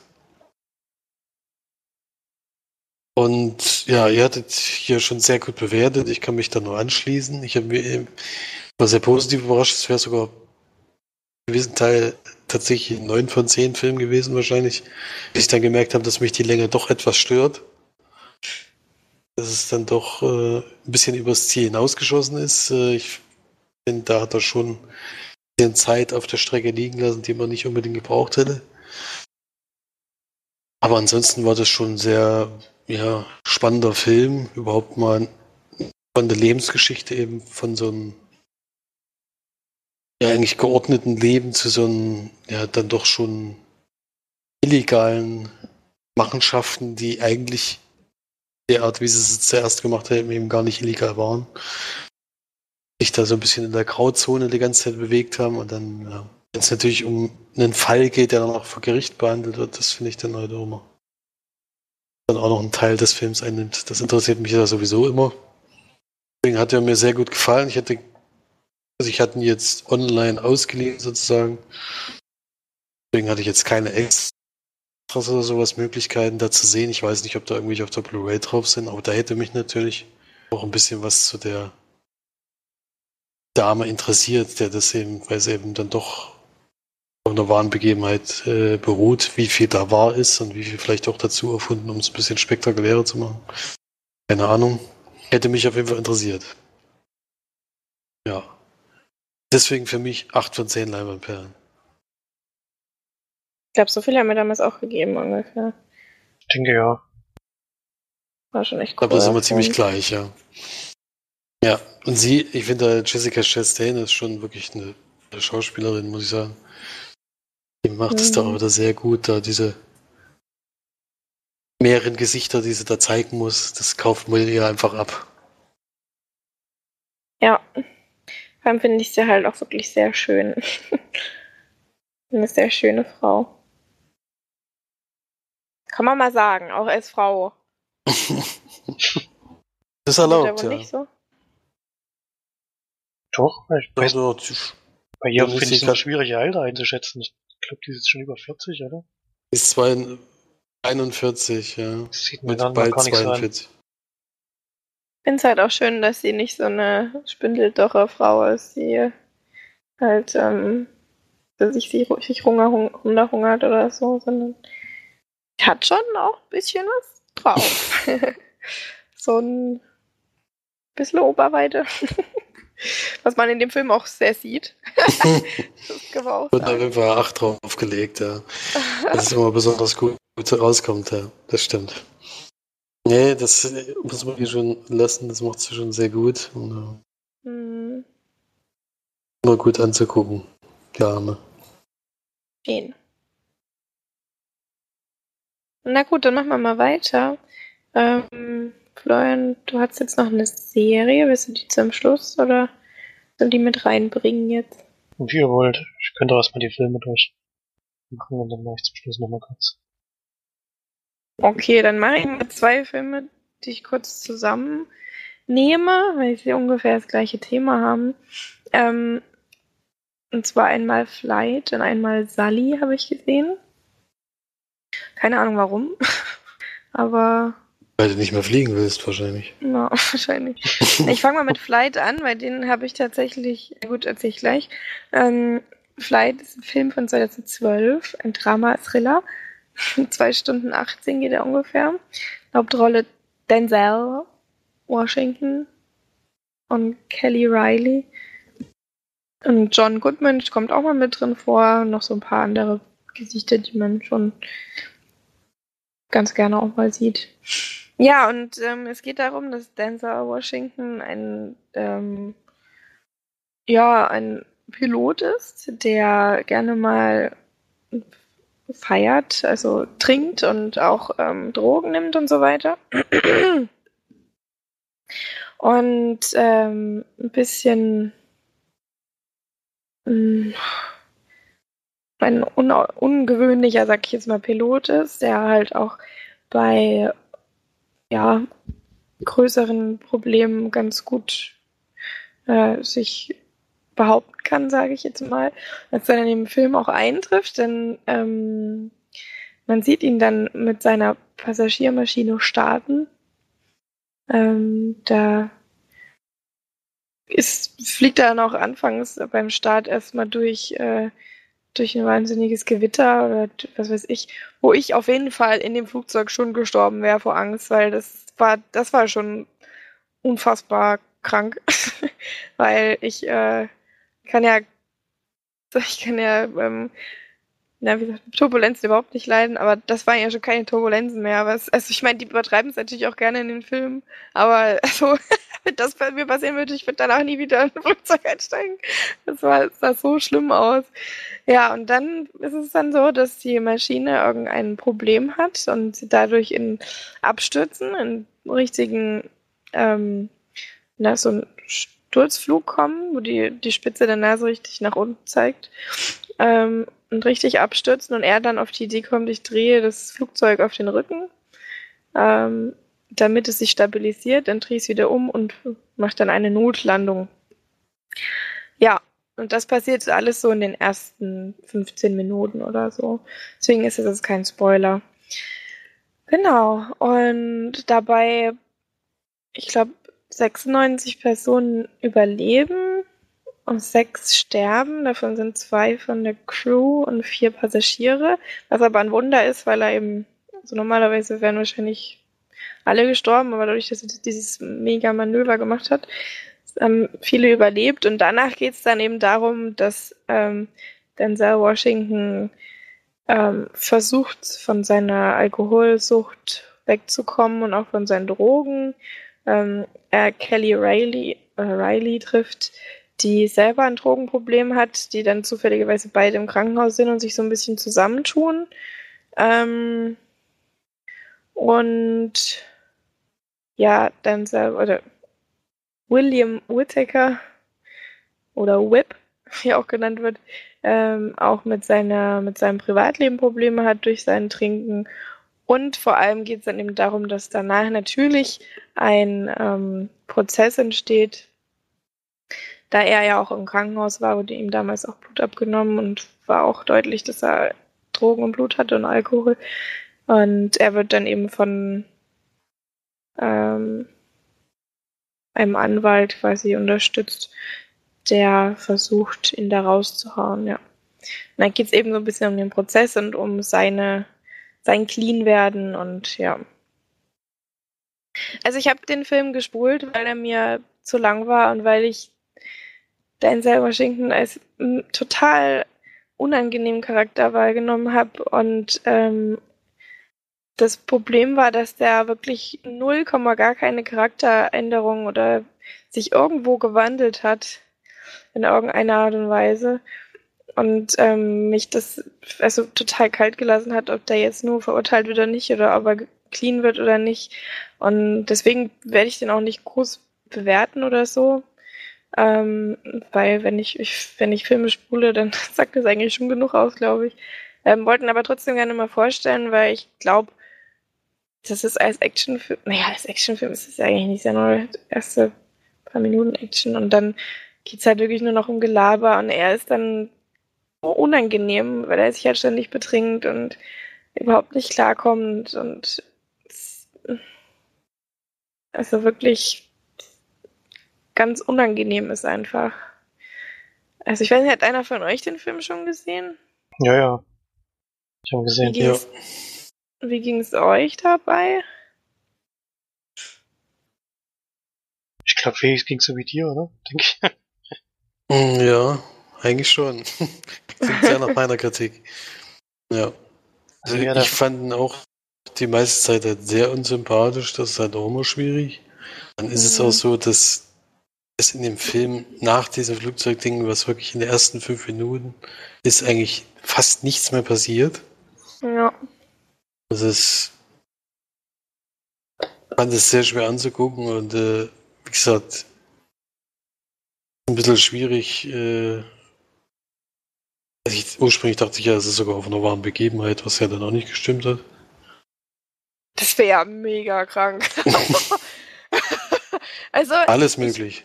Und ja, ihr hattet hier schon sehr gut bewertet. Ich kann mich da nur anschließen. Ich habe mir war sehr positiv überrascht. Es wäre sogar ein gewissen Teil tatsächlich ein 9 von 10 Film gewesen wahrscheinlich. Bis ich dann gemerkt habe, dass mich die Länge doch etwas stört. Dass es dann doch äh, ein bisschen übers Ziel hinausgeschossen ist. Äh, ich finde, da hat er schon ein bisschen Zeit auf der Strecke liegen lassen, die man nicht unbedingt gebraucht hätte. Aber ansonsten war das schon sehr ja, spannender Film, überhaupt mal von der Lebensgeschichte eben von so einem ja eigentlich geordneten Leben zu so einem ja dann doch schon illegalen Machenschaften, die eigentlich der Art, wie sie es zuerst gemacht haben, eben gar nicht illegal waren. Sich da so ein bisschen in der Grauzone die ganze Zeit bewegt haben und dann, ja, wenn es natürlich um einen Fall geht, der dann auch vor Gericht behandelt wird, das finde ich dann halt immer dann auch noch einen Teil des Films einnimmt. Das interessiert mich ja sowieso immer. Deswegen hat er mir sehr gut gefallen. Ich hätte, also ich hatte ihn jetzt online ausgeliehen sozusagen. Deswegen hatte ich jetzt keine Extras oder sowas Möglichkeiten da zu sehen. Ich weiß nicht, ob da irgendwelche auf der Blu-ray drauf sind, aber da hätte mich natürlich auch ein bisschen was zu der Dame interessiert, der das eben, weil sie eben dann doch auf einer wahren Begebenheit äh, beruht, wie viel da wahr ist und wie viel vielleicht auch dazu erfunden, um es ein bisschen spektakulärer zu machen. Keine Ahnung. Hätte mich auf jeden Fall interessiert. Ja. Deswegen für mich 8 von 10 Leinwandperlen. Ich glaube, so viel haben wir damals auch gegeben ungefähr. Ich denke ja. War schon echt cool. Aber sind wir ziemlich gleich, ja. Ja, und sie, ich finde Jessica Chastain ist schon wirklich eine Schauspielerin, muss ich sagen. Die macht es da auch mhm. wieder sehr gut, da diese mehreren Gesichter, die sie da zeigen muss, das kauft man ihr einfach ab. Ja. Vor allem finde ich sie halt auch wirklich sehr schön. Eine sehr schöne Frau. Kann man mal sagen, auch als Frau. das ist erlaubt, ja. Nicht so? Doch, ich weiß, Doch, bei ihr finde ich es schwierig, ihr Alter einzuschätzen. Ich glaube, die ist schon über 40, oder? Ist 41, ja. Das sieht mir dann bald gar nicht 42. So ich finde es halt auch schön, dass sie nicht so eine spindeldoche Frau ist, die halt ähm, sich, sich Hunger, Hunger oder so, sondern hat schon auch ein bisschen was drauf. so ein bisschen Oberweite. Was man in dem Film auch sehr sieht. Wird auf jeden Fall 8 draufgelegt, ja. Das ist immer besonders gut, gut rauskommt, ja. Das stimmt. Nee, das muss man hier schon lassen, das macht sie schon sehr gut. Und, hm. Immer gut anzugucken, die Arme. Schön. Na gut, dann machen wir mal weiter. Ähm, Florian, du hast jetzt noch eine Serie. Willst du die zum Schluss oder soll die mit reinbringen jetzt? Wie ihr wollt. Ich könnte auch erstmal die Filme durch machen und dann mache ich zum Schluss nochmal kurz. Okay, dann mache ich mal zwei Filme, die ich kurz zusammennehme, weil sie ungefähr das gleiche Thema haben. Ähm, und zwar einmal Flight und einmal Sally habe ich gesehen. Keine Ahnung warum. Aber. Weil du nicht mehr fliegen willst, wahrscheinlich. Ja, wahrscheinlich. ich fange mal mit Flight an, weil den habe ich tatsächlich. Gut, erzähle ich gleich. Ähm, Flight ist ein Film von 2012, ein Drama-Thriller. Zwei Stunden 18 geht er ungefähr. Hauptrolle Denzel Washington und Kelly Riley. Und John Goodman kommt auch mal mit drin vor. Noch so ein paar andere Gesichter, die man schon ganz gerne auch mal sieht. Ja, und ähm, es geht darum, dass Denzel Washington ein, ähm, ja, ein Pilot ist, der gerne mal feiert, also trinkt und auch ähm, Drogen nimmt und so weiter. Und ähm, ein bisschen mh, mm, ein un ungewöhnlicher, sag ich jetzt mal, Pilot ist, der halt auch bei ja, größeren Problemen ganz gut äh, sich behaupten kann, sage ich jetzt mal, als dann in dem Film auch eintrifft, denn ähm, man sieht ihn dann mit seiner Passagiermaschine starten. Ähm, da ist, fliegt er dann auch anfangs beim Start erstmal durch äh, durch ein wahnsinniges Gewitter oder was weiß ich, wo ich auf jeden Fall in dem Flugzeug schon gestorben wäre vor Angst, weil das war, das war schon unfassbar krank, weil ich äh, kann ja, ich kann ja, ähm, na, wie gesagt, Turbulenzen überhaupt nicht leiden, aber das waren ja schon keine Turbulenzen mehr. Was, also ich meine, die übertreiben es natürlich auch gerne in den Filmen, aber also wenn das bei mir passieren würde, ich würde danach nie wieder in ein Flugzeug einsteigen. Das war, sah so schlimm aus. Ja, und dann ist es dann so, dass die Maschine irgendein Problem hat und sie dadurch in Abstürzen, in richtigen, ähm, na, so ein Sturzflug kommen, wo die, die Spitze der Nase richtig nach unten zeigt. Ähm, und richtig abstürzen und er dann auf die Idee kommt, ich drehe das Flugzeug auf den Rücken ähm, damit es sich stabilisiert, dann drehe ich es wieder um und mache dann eine Notlandung. Ja, und das passiert alles so in den ersten 15 Minuten oder so. Deswegen ist es jetzt kein Spoiler. Genau. Und dabei, ich glaube, 96 Personen überleben und sechs sterben. Davon sind zwei von der Crew und vier Passagiere. Was aber ein Wunder ist, weil er eben, also normalerweise wären wahrscheinlich alle gestorben, aber dadurch, dass er dieses mega Manöver gemacht hat, haben viele überlebt. Und danach geht es dann eben darum, dass ähm, Denzel Washington ähm, versucht, von seiner Alkoholsucht wegzukommen und auch von seinen Drogen. Ähm, er Kelly Riley, äh, Riley trifft, die selber ein Drogenproblem hat, die dann zufälligerweise beide im Krankenhaus sind und sich so ein bisschen zusammentun. Ähm, und ja, dann oder William Whittaker oder Whip, wie auch genannt wird, ähm, auch mit seiner, mit seinem Privatleben Probleme hat durch sein Trinken. Und vor allem geht es dann eben darum, dass danach natürlich ein ähm, Prozess entsteht, da er ja auch im Krankenhaus war, wurde ihm damals auch Blut abgenommen und war auch deutlich, dass er Drogen und Blut hatte und Alkohol. Und er wird dann eben von ähm, einem Anwalt quasi unterstützt, der versucht, ihn da rauszuhauen, ja. Und dann geht es eben so ein bisschen um den Prozess und um seine, sein Clean-Werden und ja. Also ich habe den Film gespult, weil er mir zu lang war und weil ich Denzel Washington als total unangenehmen Charakter wahrgenommen habe und ähm, das Problem war, dass der wirklich null Komma gar keine Charakteränderung oder sich irgendwo gewandelt hat in irgendeiner Art und Weise. Und ähm, mich das also total kalt gelassen hat, ob der jetzt nur verurteilt wird oder nicht oder ob er clean wird oder nicht. Und deswegen werde ich den auch nicht groß bewerten oder so. Ähm, weil wenn ich, ich, wenn ich Filme spule, dann sagt das eigentlich schon genug aus, glaube ich. Ähm, wollten aber trotzdem gerne mal vorstellen, weil ich glaube, das ist als Actionfilm, naja, als Actionfilm ist es ja eigentlich nicht sehr neu, erste paar Minuten Action und dann geht es halt wirklich nur noch um Gelaber und er ist dann unangenehm, weil er sich halt ständig betrinkt und überhaupt nicht klarkommt und also wirklich ganz unangenehm ist einfach. Also ich weiß nicht, hat einer von euch den Film schon gesehen? Ja, ja. Ich habe gesehen, Wie ging's, ja. Wie ging es euch dabei? Ich glaube, Felix ging so wie dir, oder? Denke ich. Mm, Ja, eigentlich schon. Klingt sehr nach meiner Kritik. Ja. Also Ja, ich fand ihn auch die meiste Zeit halt sehr unsympathisch, das ist halt auch immer schwierig. Dann ist es Mhm. auch so, dass es in dem Film nach diesem Flugzeugding, was wirklich in den ersten fünf Minuten ist, eigentlich fast nichts mehr passiert. Ja. Das ist, ich fand es sehr schwer anzugucken und äh, wie gesagt, ein bisschen schwierig. Äh, also ich, ursprünglich dachte ich ja, es ist sogar auf einer wahren Begebenheit, was ja dann auch nicht gestimmt hat. Das wäre ja mega krank. also, Alles möglich.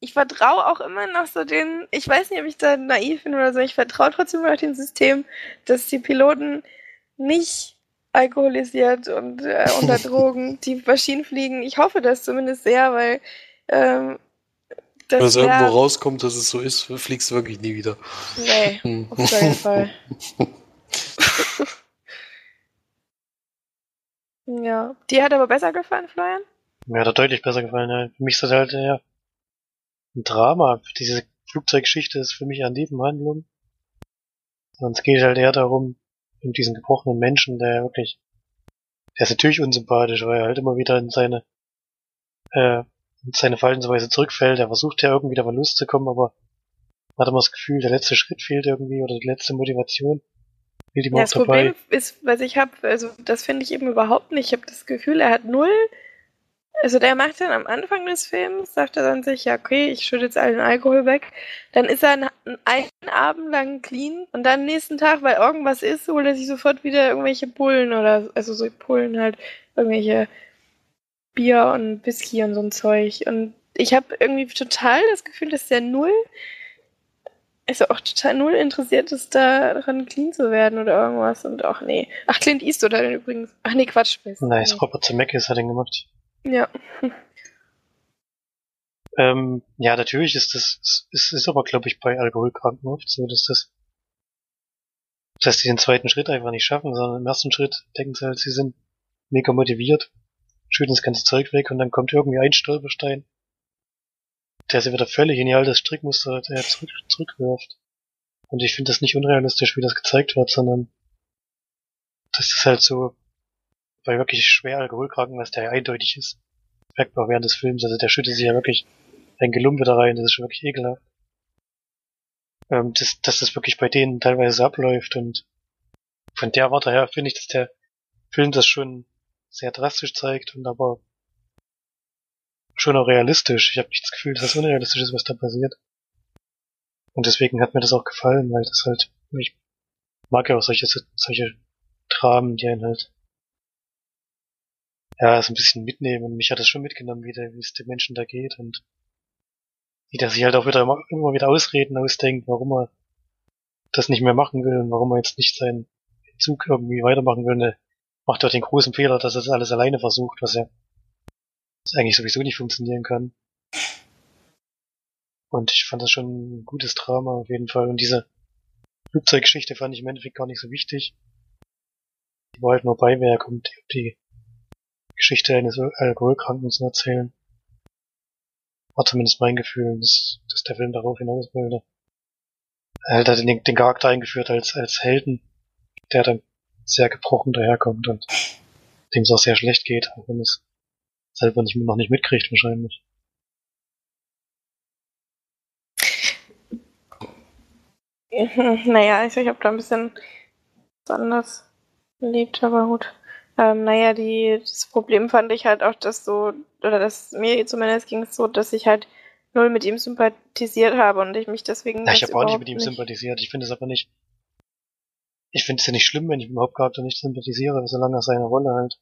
ich vertraue auch immer noch so den, ich weiß nicht, ob ich da naiv bin oder so, ich vertraue trotzdem noch dem System, dass die Piloten nicht alkoholisiert und äh, unter Drogen die Maschinen fliegen. Ich hoffe das zumindest sehr, weil ähm, Wenn es irgendwo rauskommt, dass es so ist, fliegst du wirklich nie wieder. Nee, Hm. auf keinen Fall. ja. Dir hat aber besser gefallen, Florian? Mir hat er deutlich besser gefallen. Ja. Für mich ist das halt eher ein Drama. Diese Flugzeuggeschichte ist für mich eine Nebenhandlung. Sonst geht es halt eher darum, um diesen gebrochenen Menschen, der wirklich, der ist natürlich unsympathisch, weil er halt immer wieder in seine, äh, seine Verhaltensweise zurückfällt. Er versucht ja irgendwie davon loszukommen, aber man hat immer das Gefühl, der letzte Schritt fehlt irgendwie oder die letzte Motivation fehlt ihm Ja, auch das dabei. Problem ist, was ich habe, also das finde ich eben überhaupt nicht. Ich habe das Gefühl, er hat null. Also der macht dann am Anfang des Films, sagt er dann sich, ja, okay, ich schütte jetzt all den Alkohol weg. Dann ist er einen, einen Abend lang clean und dann nächsten Tag, weil irgendwas ist, holt er sich sofort wieder irgendwelche Pullen oder, also so Pullen halt, irgendwelche Bier und Whisky und so ein Zeug. Und ich habe irgendwie total das Gefühl, dass der null also auch total null interessiert ist, daran clean zu werden oder irgendwas. Und auch, nee. Ach, Clint Eastwood hat den übrigens. Ach nee, Quatsch. Nice. Robert Zemeckis hat ihn gemacht. Ja. Ähm, ja, natürlich ist das, es ist, ist aber, glaube ich, bei Alkoholkranken oft so, dass das, dass die den zweiten Schritt einfach nicht schaffen, sondern im ersten Schritt denken sie halt, sie sind mega motiviert, schütten das ganze Zeug weg und dann kommt irgendwie ein Stolperstein, der sie wieder völlig in ihr altes Strickmuster äh, zurück, zurückwirft. Und ich finde das nicht unrealistisch, wie das gezeigt wird, sondern das ist halt so bei wirklich schwer Alkoholkranken, was der ja eindeutig ist, merkt man während des Films, also der schüttet sich ja wirklich ein Gelump wieder rein, das ist schon wirklich ekelhaft. Ähm, dass, dass das wirklich bei denen teilweise abläuft und von der Warte her finde ich, dass der Film das schon sehr drastisch zeigt und aber schon auch realistisch. Ich habe nicht das Gefühl, dass das unrealistisch ist, was da passiert. Und deswegen hat mir das auch gefallen, weil das halt, ich mag ja auch solche, solche Dramen, die einen halt ja, so ein bisschen mitnehmen. Und mich hat das schon mitgenommen, wie, der, wie es den Menschen da geht und wie der sich halt auch wieder immer, immer wieder Ausreden ausdenkt, warum er das nicht mehr machen will und warum er jetzt nicht seinen Zug irgendwie weitermachen will. Er macht auch den großen Fehler, dass er das alles alleine versucht, was ja eigentlich sowieso nicht funktionieren kann. Und ich fand das schon ein gutes Drama auf jeden Fall. Und diese Flugzeuggeschichte fand ich im Endeffekt gar nicht so wichtig. Die war halt nur Beiwerk, um die, die Geschichte eines Alkoholkranken zu erzählen. War zumindest mein Gefühl, dass, dass der Film darauf hinaus wollte. Er hat den, den Charakter eingeführt als, als Helden, der dann sehr gebrochen daherkommt und dem es auch sehr schlecht geht, auch wenn es selber nicht, noch nicht mitkriegt wahrscheinlich. Naja, also ich habe da ein bisschen was anders erlebt, aber gut. Ähm, naja, die, das Problem fand ich halt auch, dass so, oder dass mir zumindest ging es so, dass ich halt null mit ihm sympathisiert habe und ich mich deswegen. Ja, ich habe auch nicht mit ihm sympathisiert. Ich finde es aber nicht. Ich finde es ja nicht schlimm, wenn ich mit dem Hauptcharakter nicht sympathisiere, solange er seine Rolle halt.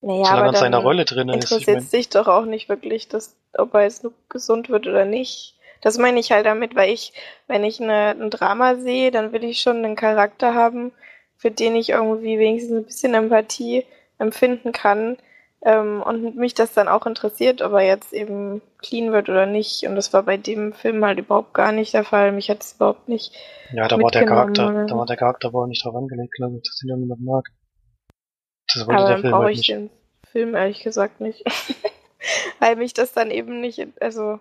Naja, solange aber er seiner Rolle drin ist. Ich interessiert mein, sich doch auch nicht wirklich, dass, ob er jetzt nur gesund wird oder nicht. Das meine ich halt damit, weil ich, wenn ich eine, ein Drama sehe, dann will ich schon einen Charakter haben, für den ich irgendwie wenigstens ein bisschen Empathie empfinden kann. Ähm, und mich das dann auch interessiert, ob er jetzt eben clean wird oder nicht. Und das war bei dem Film halt überhaupt gar nicht der Fall. Mich hat es überhaupt nicht. ja, da war der Charakter, oder? da war der Charakter auch nicht drauf angelegt, glaube ich, dass ihn irgendjemand mag. Das wollte Aber der dann Film brauche halt ich nicht. den Film ehrlich gesagt nicht. weil mich das dann eben nicht, also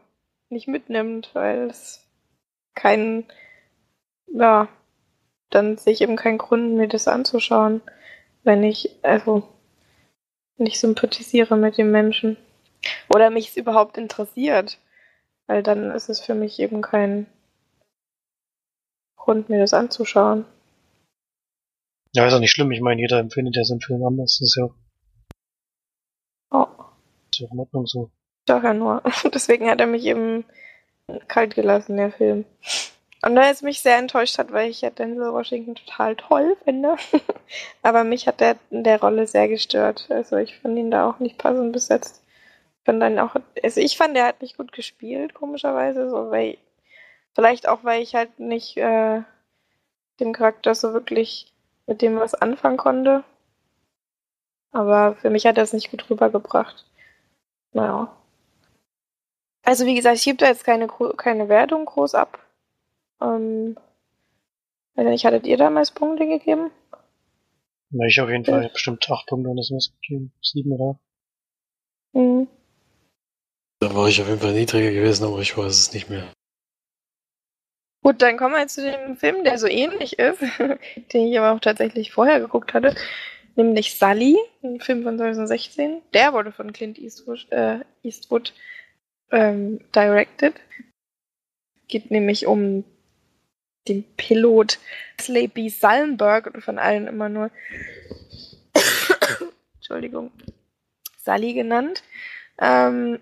nicht mitnimmt, weil es keinen, ja, dann sehe ich eben keinen Grund, mir das anzuschauen, wenn ich, also nicht sympathisiere mit dem Menschen. Oder mich es überhaupt interessiert. Weil dann ist es für mich eben kein Grund, mir das anzuschauen. Ja, ist auch nicht schlimm. Ich meine, jeder empfindet ja so einen Film anders. Das ist ja auch, Oh, ist ja auch in Ordnung so. doch ja nur. Deswegen hat er mich eben kalt gelassen, der Film. Und da es mich sehr enttäuscht hat, weil ich ja Denzel Washington total toll finde. Aber mich hat der in der Rolle sehr gestört. Also ich fand ihn da auch nicht passend besetzt. Ich fand dann auch, also ich fand, der hat nicht gut gespielt, komischerweise. So, weil, vielleicht auch, weil ich halt nicht äh, dem Charakter so wirklich mit dem was anfangen konnte. Aber für mich hat er es nicht gut rübergebracht. Naja. Also wie gesagt, ich gebe da jetzt keine, keine Wertung groß ab. Ähm, weiß nicht, hattet ihr damals Punkte gegeben? Ja, ich auf jeden Fall bestimmt acht Punkte oder sowas gegeben. Sieben oder acht. Mhm. Da war ich auf jeden Fall niedriger gewesen, aber ich weiß es nicht mehr. Gut, dann kommen wir jetzt zu dem Film, der so ähnlich ist, den ich aber auch tatsächlich vorher geguckt hatte, nämlich Sully, ein Film von 2016. Der wurde von Clint Eastwood, äh, Eastwood ähm, directed. Geht nämlich um den Pilot Slay B. Sullenberg oder von allen immer nur Entschuldigung, Sully genannt, ähm,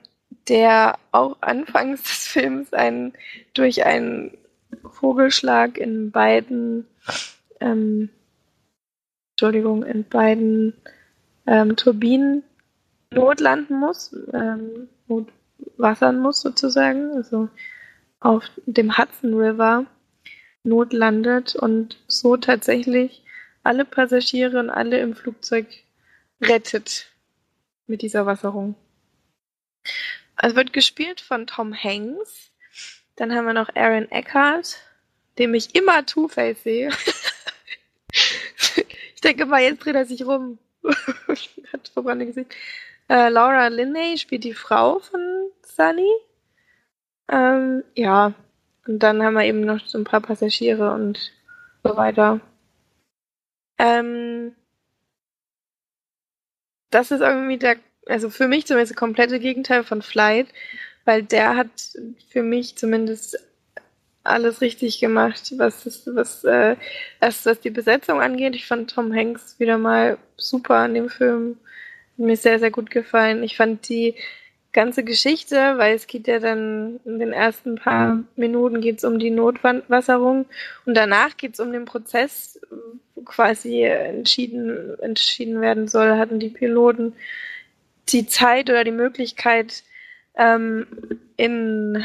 der auch anfangs des Films einen, durch einen Vogelschlag in beiden, ähm, Entschuldigung, in beiden ähm, Turbinen notlanden muss, ähm, notwassern muss sozusagen, also auf dem Hudson River notlandet und so tatsächlich alle Passagiere und alle im Flugzeug rettet mit dieser Wasserung. Also wird gespielt von Tom Hanks. Dann haben wir noch Aaron Eckhart, dem ich immer Two-Face sehe. ich denke mal, jetzt dreht er sich rum. Hat verbrannte Gesicht. Äh, Laura Linney spielt die Frau von Sunny. Ähm, ja, und dann haben wir eben noch so ein paar Passagiere und so weiter. Ähm, das ist irgendwie der, also für mich zumindest das komplette Gegenteil von Flight, weil der hat für mich zumindest alles richtig gemacht, was was, äh, erst was die Besetzung angeht. Ich fand Tom Hanks wieder mal super an dem Film. Hat mir sehr, sehr gut gefallen. Ich fand die ganze Geschichte, weil es geht ja dann in den ersten paar Minuten geht es um die Notwasserung und danach geht es um den Prozess, wo quasi entschieden, entschieden werden soll, hatten die Piloten die Zeit oder die Möglichkeit, ähm, in,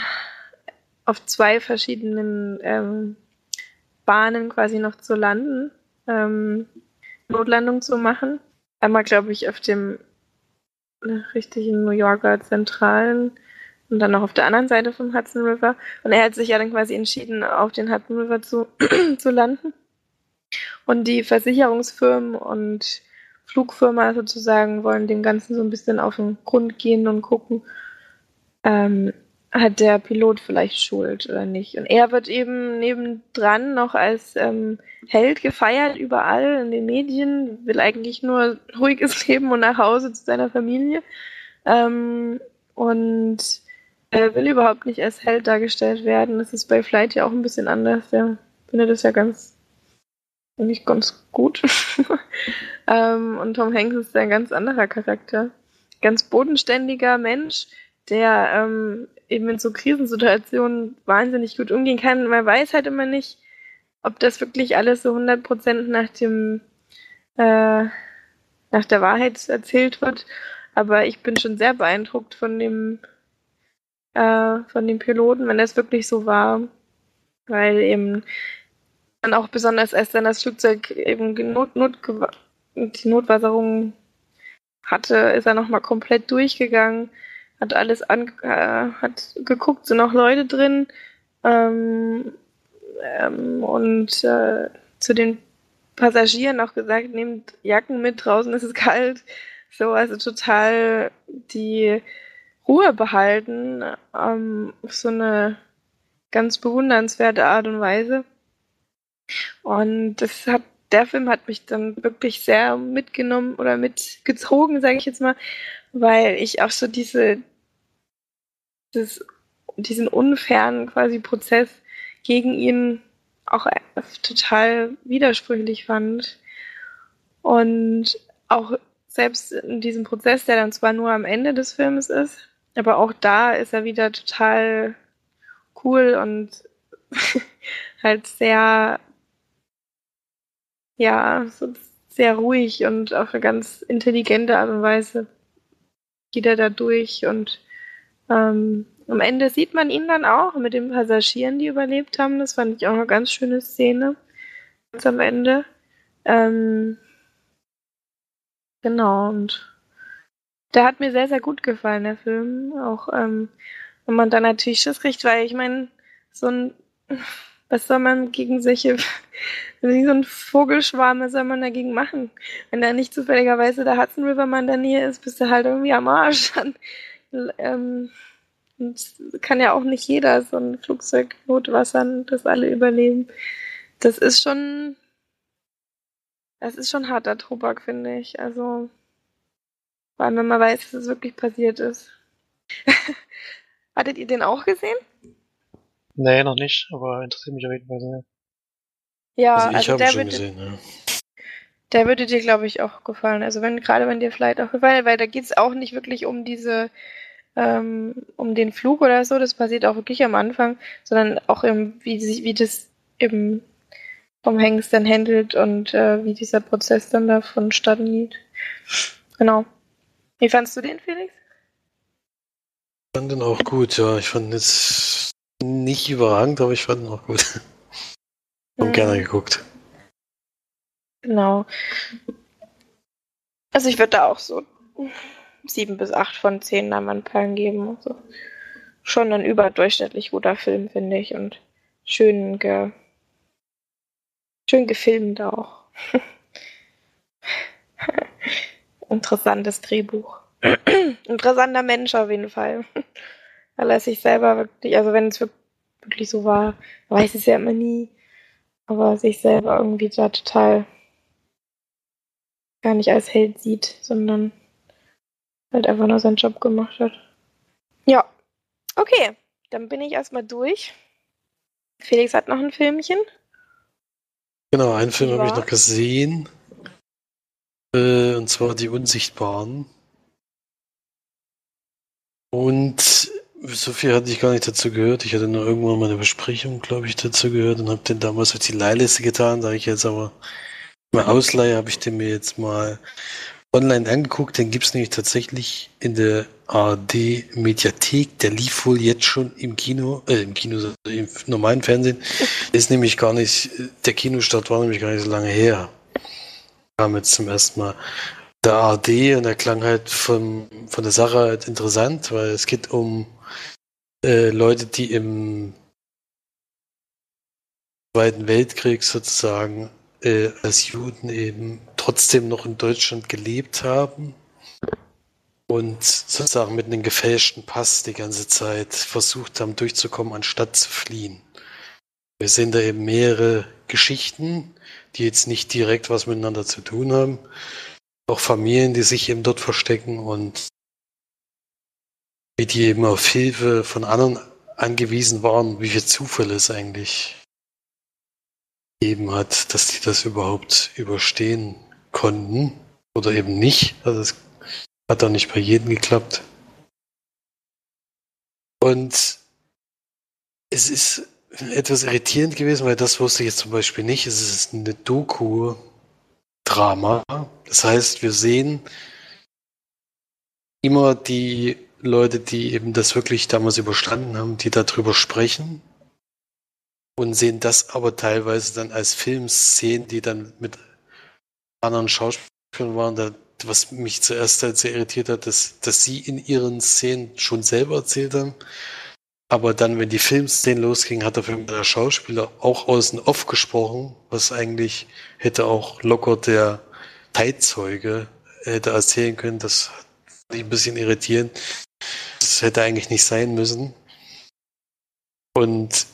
auf zwei verschiedenen ähm, Bahnen quasi noch zu landen, ähm, Notlandung zu machen. Einmal, glaube ich, auf dem richtigen New Yorker Zentralen und dann noch auf der anderen Seite vom Hudson River. Und er hat sich ja dann quasi entschieden, auf den Hudson River zu, zu landen. Und die Versicherungsfirmen und Flugfirma sozusagen wollen dem Ganzen so ein bisschen auf den Grund gehen und gucken, ähm, hat der Pilot vielleicht Schuld oder nicht. Und er wird eben nebendran noch als ähm, Held gefeiert, überall in den Medien, will eigentlich nur ruhiges Leben und nach Hause zu seiner Familie. Ähm, und Er will überhaupt nicht als Held dargestellt werden. Das ist bei Flight ja auch ein bisschen anders. Der findet das ja ganz, nicht ganz gut. ähm, und Tom Hanks ist ein ganz anderer Charakter. Ganz bodenständiger Mensch, der ähm, eben in so Krisensituationen wahnsinnig gut umgehen kann. Man weiß halt immer nicht, ob das wirklich alles so 100% nach dem äh, nach der Wahrheit erzählt wird. Aber ich bin schon sehr beeindruckt von dem äh, von dem Piloten, wenn das wirklich so war. Weil eben dann auch besonders als dann das Flugzeug eben Not, Not, die Notwasserung hatte, ist er nochmal komplett durchgegangen, hat alles an, äh, hat geguckt, sind noch Leute drin ähm, ähm, und äh, zu den Passagieren auch gesagt, nehmt Jacken mit, draußen ist es kalt. So, also total die Ruhe behalten, ähm, auf so eine ganz bewundernswerte Art und Weise. Und das hat, der Film hat mich dann wirklich sehr mitgenommen oder mitgezogen, sage ich jetzt mal, weil ich auch so diese, dieses, diesen unfairen quasi Prozess gegen ihn auch total widersprüchlich fand. Und auch selbst in diesem Prozess, der dann zwar nur am Ende des Films ist, aber auch da ist er wieder total cool und halt sehr, ja, so sehr ruhig und auf eine ganz intelligente Art und Weise geht er da durch und ähm, am Ende sieht man ihn dann auch mit den Passagieren, die überlebt haben. Das fand ich auch eine ganz schöne Szene. Ganz am Ende. Ähm, genau, und der hat mir sehr, sehr gut gefallen, der Film. Auch ähm, wenn man dann natürlich Schiss kriegt, weil ich meine, so ein, was soll man gegen solche, so ein Vogelschwarm, was soll man dagegen machen? Wenn da nicht zufälligerweise der Hudson River mal in der Nähe ist, bist du halt irgendwie am Arsch. Dann, ähm, und kann ja auch nicht jeder so ein Flugzeug notwassern, dass alle überleben. Das ist schon, das ist schon harter Tobak, finde ich. Also, vor allem, wenn man weiß, dass es wirklich passiert ist. Hattet ihr den auch gesehen? Nee, noch nicht, aber interessiert mich auf jeden Fall sehr. Ja, also ich also habe der schon würde, gesehen, ja. der würde dir, glaube ich, auch gefallen. Also wenn, gerade wenn dir vielleicht auch gefallen, weil da geht es auch nicht wirklich um diese ähm, um den Flug oder so, das passiert auch wirklich am Anfang, sondern auch im, wie, wie das eben vom Hengst dann handelt und äh, wie dieser Prozess dann da vonstatten geht. Genau. Wie fandst du den, Felix? Ich fand den auch gut, ja. Ich fand jetzt nicht überragend, aber ich fand ihn auch gut. Und Mhm. gerne geguckt. Genau. Also ich würde da auch so sieben bis acht von zehn Leinwandperlen geben. Also schon ein überdurchschnittlich guter Film, finde ich. Und schön, ge schön gefilmt auch. Interessantes Drehbuch. Interessanter Mensch auf jeden Fall. Weil er sich selber wirklich, also wenn es wirk- wirklich so war, weiß es ja immer nie, aber sich selber irgendwie da total gar nicht als Held sieht, sondern halt einfach nur seinen Job gemacht hat. Ja, okay, dann bin ich erstmal durch. Felix hat noch ein Filmchen. Genau, einen Film habe ich noch gesehen. Äh, und zwar Die Unsichtbaren. Und so viel hatte ich gar nicht dazu gehört. Ich hatte nur irgendwann mal eine Besprechung, glaube ich, dazu gehört und habe den damals auf die Leihliste getan. Da ich jetzt aber mal ausleihe, habe ich den mir jetzt mal online angeguckt. Den gibt es nämlich tatsächlich in der ARD-Mediathek. Der lief wohl jetzt schon im Kino, äh, im Kino, also im normalen Fernsehen. Ist nämlich gar nicht, der Kinostart war nämlich gar nicht so lange her. Kam jetzt zum ersten Mal der ARD und der klang halt von, von der Sache halt interessant, weil es geht um äh, Leute, die im Zweiten Weltkrieg sozusagen äh, als Juden eben trotzdem noch in Deutschland gelebt haben und sozusagen mit einem gefälschten Pass die ganze Zeit versucht haben durchzukommen, anstatt zu fliehen. Wir sehen da eben mehrere Geschichten, die jetzt nicht direkt was miteinander zu tun haben. Auch Familien, die sich eben dort verstecken und wie die eben auf Hilfe von anderen angewiesen waren, wie viel Zufall es eigentlich gegeben hat, dass die das überhaupt überstehen konnten oder eben nicht. Also es hat auch nicht bei jedem geklappt. Und es ist etwas irritierend gewesen, weil das wusste ich jetzt zum Beispiel nicht. Es ist eine Doku-Drama. Das heißt, wir sehen immer die Leute, die eben das wirklich damals überstanden haben, die darüber sprechen und sehen das aber teilweise dann als Filmszenen, die dann mit anderen Schauspielern waren, da, was mich zuerst halt sehr irritiert hat, dass, dass sie in ihren Szenen schon selber erzählt haben. Aber dann, wenn die Filmszenen losgingen, hat jeden Fall der Schauspieler auch außen off gesprochen, was eigentlich hätte auch locker der Zeitzeuge hätte erzählen können. Das hat mich ein bisschen irritierend. Das hätte eigentlich nicht sein müssen. Und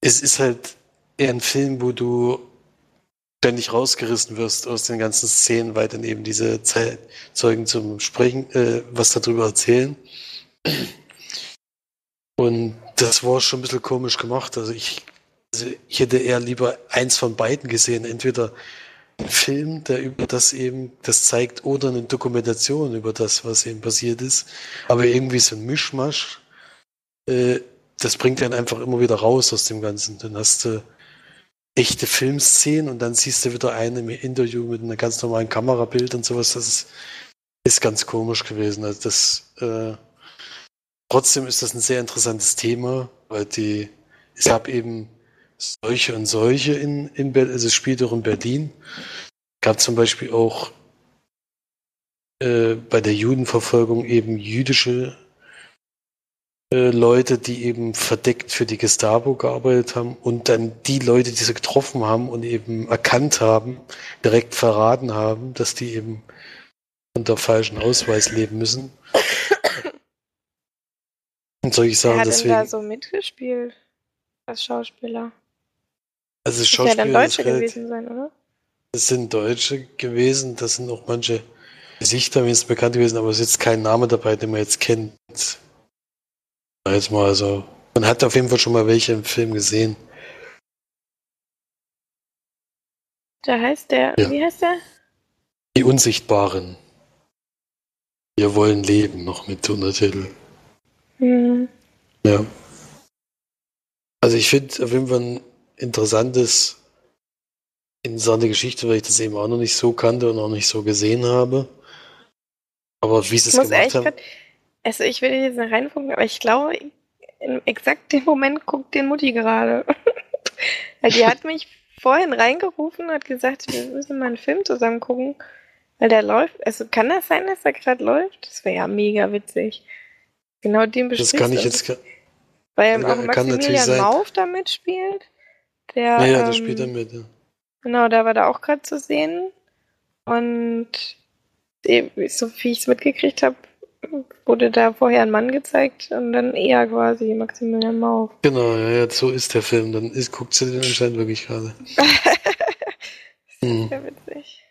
es ist halt eher ein Film, wo du ständig rausgerissen wirst aus den ganzen Szenen, weil dann eben diese Zeitzeugen zum Sprechen, äh, was darüber erzählen. Und das war schon ein bisschen komisch gemacht. Also ich, also ich hätte eher lieber eins von beiden gesehen. Entweder Film, der über das eben, das zeigt, oder eine Dokumentation über das, was eben passiert ist. Aber irgendwie so ein Mischmasch, äh, das bringt dann einfach immer wieder raus aus dem Ganzen. Dann hast du echte Filmszenen und dann siehst du wieder einen im Interview mit einem ganz normalen Kamerabild und sowas. Das ist, ist ganz komisch gewesen. Also das, äh, trotzdem ist das ein sehr interessantes Thema, weil die, es gab eben solche und solche in, in Berlin, also es spielt auch in Berlin. Gab zum Beispiel auch äh, bei der Judenverfolgung eben jüdische äh, Leute, die eben verdeckt für die Gestapo gearbeitet haben und dann die Leute, die sie getroffen haben und eben erkannt haben, direkt verraten haben, dass die eben unter falschen Ausweis leben müssen. Und solche Sachen. Wer hat deswegen, denn da so mitgespielt als Schauspieler? Also Das ja Schauspieler dann Deutsche gewesen sein, oder? Das sind Deutsche gewesen, das sind auch manche Gesichter mir ist bekannt gewesen, aber es ist jetzt kein Name dabei, den man jetzt kennt. Jetzt mal, also man hat auf jeden Fall schon mal welche im Film gesehen. Da heißt der, Ja. wie heißt der? Die Unsichtbaren. Wir wollen leben, noch mit Untertitel. Hm. Ja. Also ich finde auf jeden Fall ein interessantes, interessante Geschichte, weil ich das eben auch noch nicht so kannte und auch nicht so gesehen habe. Aber wie sie es gemacht haben. grad, also ich will jetzt nicht reingucken, aber ich glaube, in exakt dem Moment guckt den Mutti gerade. Weil die hat mich vorhin reingerufen und hat gesagt, wir müssen mal einen Film zusammen gucken. Weil der läuft. Also kann das sein, dass der gerade läuft? Das wäre ja mega witzig. Genau den Das besprichst kann ich jetzt. Weil auch kann natürlich Maximilian. Mauf da mitspielt. Der, Naja, ähm, das spielt er mit. Ja. Genau, da war da auch gerade zu sehen. Und eh, so wie ich es mitgekriegt habe, wurde da vorher ein Mann gezeigt und dann eher quasi Maximilian Mauf. Genau, ja, ja, so ist der Film. Dann ist, guckt sie den anscheinend wirklich gerade. Hm. Sehr witzig.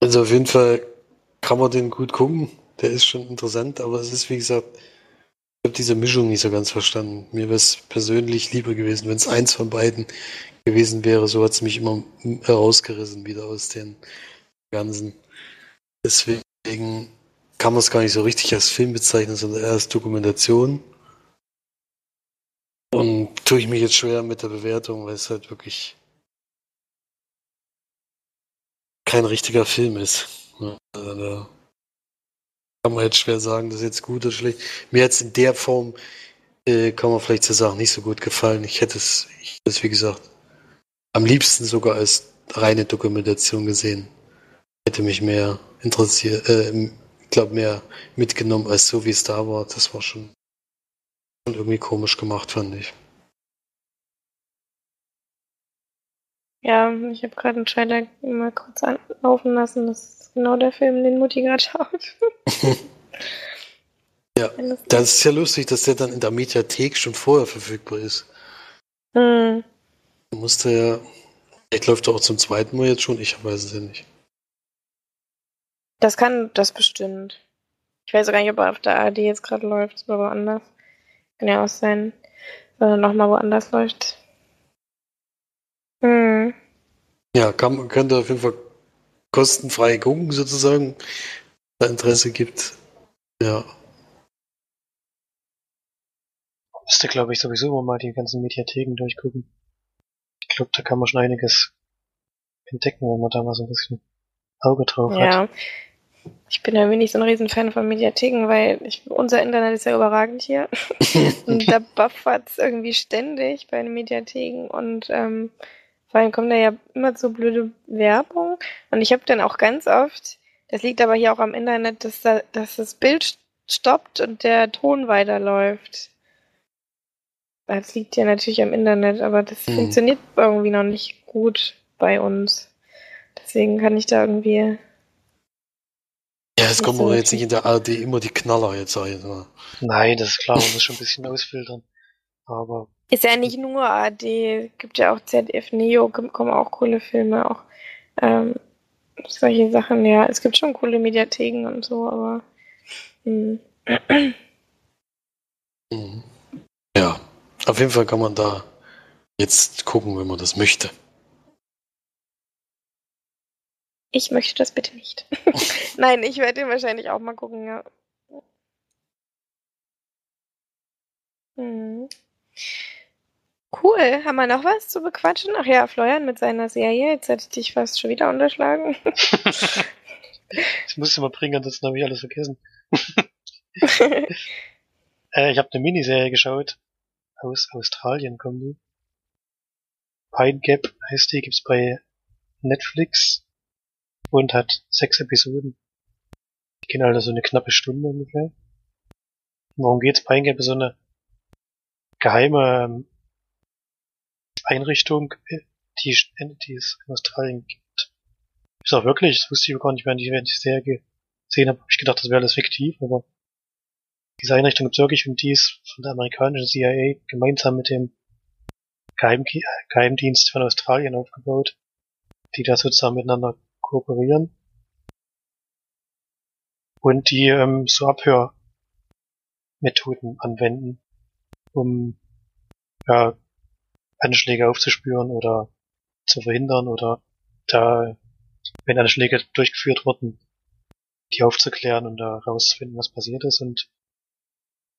Also auf jeden Fall kann man den gut gucken. Der ist schon interessant, aber es ist, wie gesagt, habe diese Mischung nicht so ganz verstanden. Mir wäre es persönlich lieber gewesen, wenn es eins von beiden gewesen wäre. So hat es mich immer herausgerissen wieder aus den ganzen. Deswegen kann man es gar nicht so richtig als Film bezeichnen, sondern eher als Dokumentation. Und tue ich mich jetzt schwer mit der Bewertung, weil es halt wirklich kein richtiger Film ist. Kann man jetzt schwer sagen, das ist jetzt gut oder schlecht. Mir hat es in der Form, äh, kann man vielleicht zu sagen, nicht so gut gefallen. Ich hätte es, ich hätte es, wie gesagt, am liebsten sogar als reine Dokumentation gesehen. Hätte mich mehr interessiert, äh, ich glaube, mehr mitgenommen als so, wie es da war. Das war schon, schon irgendwie komisch gemacht, fand ich. Ja, ich habe gerade einen Trailer mal kurz anlaufen lassen. Das ist genau der Film, den Mutti gerade schaut. Ja, das- ist ja lustig, dass der dann in der Mediathek schon vorher verfügbar ist. Hm. Du musste ja, vielleicht läuft er auch zum zweiten Mal jetzt schon, ich weiß es ja nicht. Das kann das bestimmt. Ich weiß auch gar nicht, ob er auf der ARD jetzt gerade läuft oder woanders. Kann ja auch sein, dass er nochmal woanders läuft. Hm. Ja, kann, man könnte auf jeden Fall kostenfrei gucken, sozusagen, da Interesse gibt. Ja. Müsste, glaube ich, sowieso immer mal die ganzen Mediatheken durchgucken. Ich glaube, da kann man schon einiges entdecken, wenn man da mal so ein bisschen Auge drauf Ja. hat. Ich bin ja wenig so ein Riesenfan von Mediatheken, weil ich, unser Internet ist ja überragend hier. Und da buffert es irgendwie ständig bei den Mediatheken und ähm, vor allem kommt da ja immer so blöde Werbung. Und ich habe dann auch ganz oft, das liegt aber hier auch am Internet, dass, da, dass das Bild stoppt und der Ton weiterläuft. Das liegt ja natürlich am Internet, aber das Mhm. funktioniert irgendwie noch nicht gut bei uns. Deswegen kann ich da irgendwie. Ja, es kommen so aber jetzt nicht in der ARD immer die Knaller jetzt ein. Ne? Nein, das ist klar, man muss schon ein bisschen ausfiltern. Aber Ist ja nicht nur ARD, gibt ja auch ZDF Neo, kom- kommen auch coole Filme, auch ähm, solche Sachen, ja. Es gibt schon coole Mediatheken und so, aber hm. Mhm. Ja, auf jeden Fall kann man da jetzt gucken, wenn man das möchte. ich möchte das bitte nicht. Nein, ich werde den wahrscheinlich auch mal gucken, ja. Hm. Cool. Haben wir noch was zu bequatschen? Ach ja, Florian mit seiner Serie. Jetzt hätte ich dich fast schon wieder unterschlagen. das musste mal bringen, ansonsten habe ich alles vergessen. Äh, ich habe eine Miniserie geschaut. Aus Australien kommen die. Pine Gap heißt die, gibt's bei Netflix und hat sechs Episoden. Die gehen also so eine knappe Stunde ungefähr. Worum geht's? Pine Gap ist so eine geheime ähm, Einrichtung, äh, die, die es in Australien gibt. Ist auch wirklich, das wusste ich gar nicht, während ich, während ich die Serie gesehen habe, habe ich gedacht, das wäre alles fiktiv, aber diese Einrichtung gibt es wirklich und die ist von der amerikanischen CIA gemeinsam mit dem Geheim Geheimdienst von Australien aufgebaut, die da sozusagen miteinander kooperieren. Und die ähm, so Abhörmethoden anwenden, um ja, Anschläge aufzuspüren oder zu verhindern oder da, wenn Anschläge durchgeführt wurden, die aufzuklären und da rauszufinden, was passiert ist. Und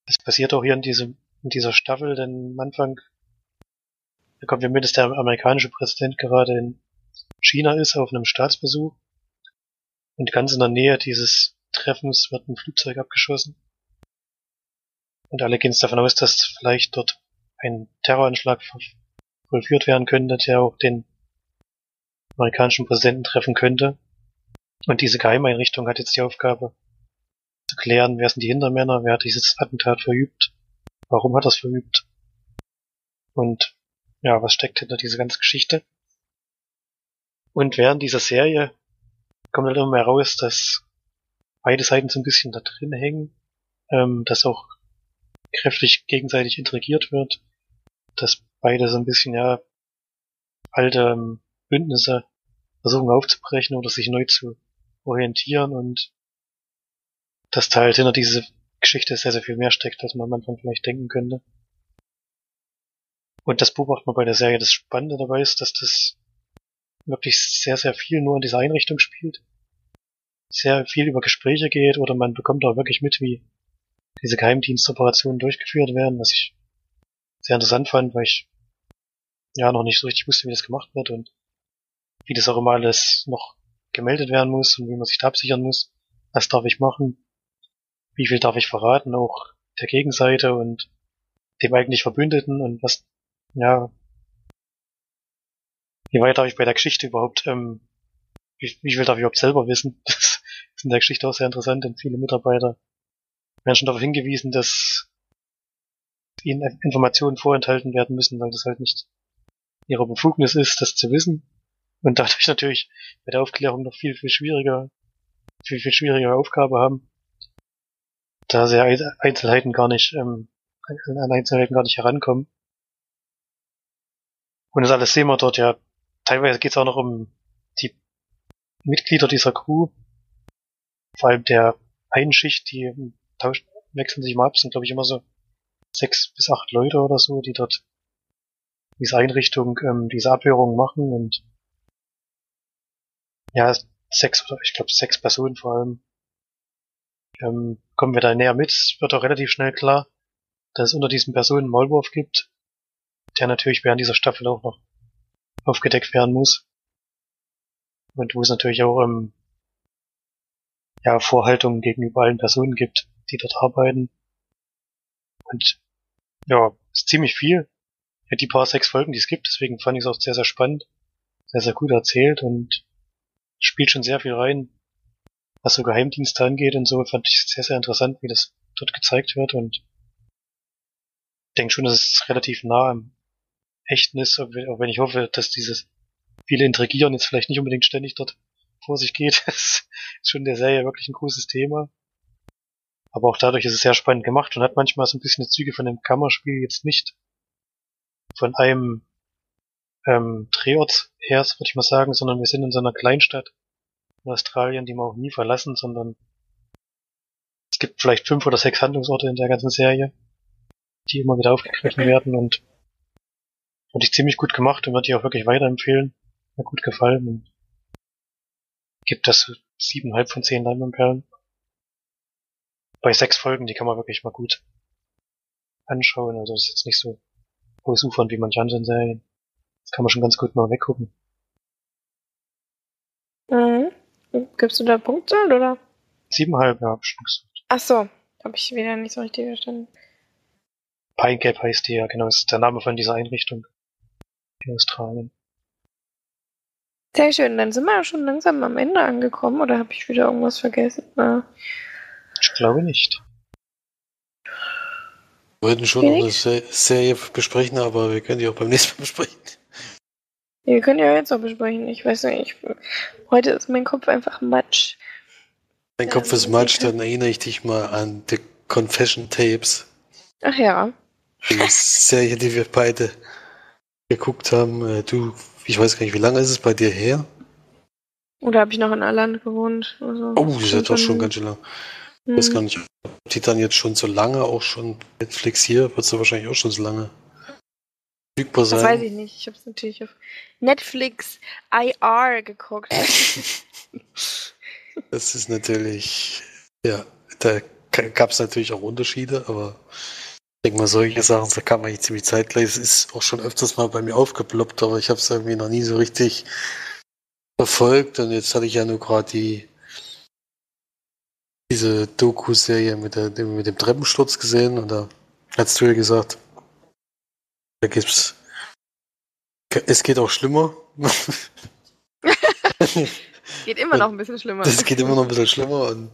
es passiert auch hier in diesem, in dieser Staffel, denn am Anfang wir mit, dass der amerikanische Präsident gerade in China ist auf einem Staatsbesuch. Und ganz in der Nähe dieses Treffens wird ein Flugzeug abgeschossen. Und alle gehen es davon aus, dass vielleicht dort ein Terroranschlag vollführt werden könnte, der auch den amerikanischen Präsidenten treffen könnte. Und diese Geheimeinrichtung hat jetzt die Aufgabe, zu klären, wer sind die Hintermänner, wer hat dieses Attentat verübt, warum hat er es verübt und ja, was steckt hinter dieser ganzen Geschichte. Und während dieser Serie kommt halt immer mehr raus, dass beide Seiten so ein bisschen da drin hängen, ähm, dass auch kräftig gegenseitig intrigiert wird, dass beide so ein bisschen, ja, alte ähm, Bündnisse versuchen aufzubrechen oder sich neu zu orientieren und dass da halt hinter diese Geschichte sehr, sehr viel mehr steckt, als man am Anfang vielleicht denken könnte. Und das beobachtet man bei der Serie. Das Spannende dabei ist, dass das wirklich sehr, sehr viel nur in dieser Einrichtung spielt. Sehr viel über Gespräche geht oder man bekommt auch wirklich mit, wie diese Geheimdienstoperationen durchgeführt werden, was ich sehr interessant fand, weil ich ja noch nicht so richtig wusste, wie das gemacht wird und wie das auch immer alles noch gemeldet werden muss und wie man sich da absichern muss. Was darf ich machen? Wie viel darf ich verraten? Auch der Gegenseite und dem eigentlich Verbündeten und was, ja, wie weit darf ich bei der Geschichte überhaupt, ähm, wie, wie viel darf ich überhaupt selber wissen? Das ist in der Geschichte auch sehr interessant und viele Mitarbeiter werden schon darauf hingewiesen, dass ihnen Informationen vorenthalten werden müssen, weil das halt nicht ihre Befugnis ist, das zu wissen. Und dadurch natürlich bei der Aufklärung noch viel, viel schwieriger, viel, viel schwierigere Aufgabe haben, da sie Einzelheiten gar nicht, ähm, an Einzelheiten gar nicht herankommen. Und das alles sehen wir dort ja. Teilweise geht es auch noch um die Mitglieder dieser Crew. Vor allem der einen Schicht, die tauschen, wechseln sich mal ab, sind glaube ich immer so sechs bis acht Leute oder so, die dort diese Einrichtung, ähm, diese Abhörung machen und ja, sechs oder ich glaube sechs Personen vor allem. Ähm, kommen wir da näher mit, wird auch relativ schnell klar, dass es unter diesen Personen Maulwurf gibt, der natürlich während dieser Staffel auch noch aufgedeckt werden muss. Und wo es natürlich auch ähm, ja, Vorhaltungen gegenüber allen Personen gibt, die dort arbeiten. Und ja, ist ziemlich viel. Ja, die paar sechs Folgen, die es gibt, deswegen fand ich es auch sehr, sehr spannend, sehr, sehr gut erzählt und spielt schon sehr viel rein, was so Geheimdienste angeht und so, fand ich sehr, sehr interessant, wie das dort gezeigt wird und denke schon, dass es relativ nah am Echten ist, auch wenn ich hoffe, dass dieses viele Intrigieren jetzt vielleicht nicht unbedingt ständig dort vor sich geht. Das ist schon der Serie wirklich ein großes Thema. Aber auch dadurch ist es sehr spannend gemacht und hat manchmal so ein bisschen die Züge von einem Kammerspiel jetzt nicht von einem ähm, Drehort her, würde ich mal sagen, sondern wir sind in so einer Kleinstadt in Australien, die wir auch nie verlassen, sondern es gibt vielleicht fünf oder sechs Handlungsorte in der ganzen Serie, die immer wieder aufgegriffen werden und wurde ich ziemlich gut gemacht und würde ich auch wirklich weiterempfehlen. Mir gut gefallen und gibt das siebeneinhalb von zehn Leinwandperlen. Bei sechs Folgen, die kann man wirklich mal gut anschauen. Also das ist jetzt nicht so ausufernd wie manche anderen Serien. Das kann man schon ganz gut mal weggucken. Mhm. Gibst du da Punktzahl, oder? Siebeneinhalb, ja, hab ich schon gesagt. Ach so, habe ich wieder nicht so richtig verstanden. Pine Gap heißt die ja, genau, das ist der Name von dieser Einrichtung in Australien. Sehr schön, dann sind wir ja schon langsam am Ende angekommen, oder habe ich wieder irgendwas vergessen? Ah. Ich glaube nicht. Wir wollten schon noch eine Se Serie besprechen, aber wir können die auch beim nächsten Mal besprechen. Wir können ja jetzt auch besprechen. Ich weiß nicht, ich, heute ist mein Kopf einfach Matsch. Dein Kopf ist Matsch, dann erinnere ich dich mal an The Confession Tapes. Ach ja. Die Serie, die wir beide geguckt haben. Äh, du, ich weiß gar nicht, wie lange ist es bei dir her? Oder habe ich noch in Irland gewohnt? Also oh, das ist ja doch schon ganz schön lang. Ich weiß gar nicht, ob die dann jetzt schon so lange auch schon Netflix hier, wird sie wahrscheinlich auch schon so lange verfügbar sein. Das weiß ich nicht. Ich habe es natürlich auf Netflix IR geguckt. das ist natürlich, ja, da gab es natürlich auch Unterschiede, aber ich denke mal, solche Sachen, da kann man nicht ziemlich zeitgleich. Es ist auch schon öfters mal bei mir aufgeploppt, aber ich habe es irgendwie noch nie so richtig verfolgt. Und jetzt hatte ich ja nur gerade die diese Doku-Serie mit, der, mit dem Treppensturz gesehen und da hast du ja gesagt, da gibt's es geht auch schlimmer. geht immer noch ein bisschen schlimmer. Das geht immer noch ein bisschen schlimmer und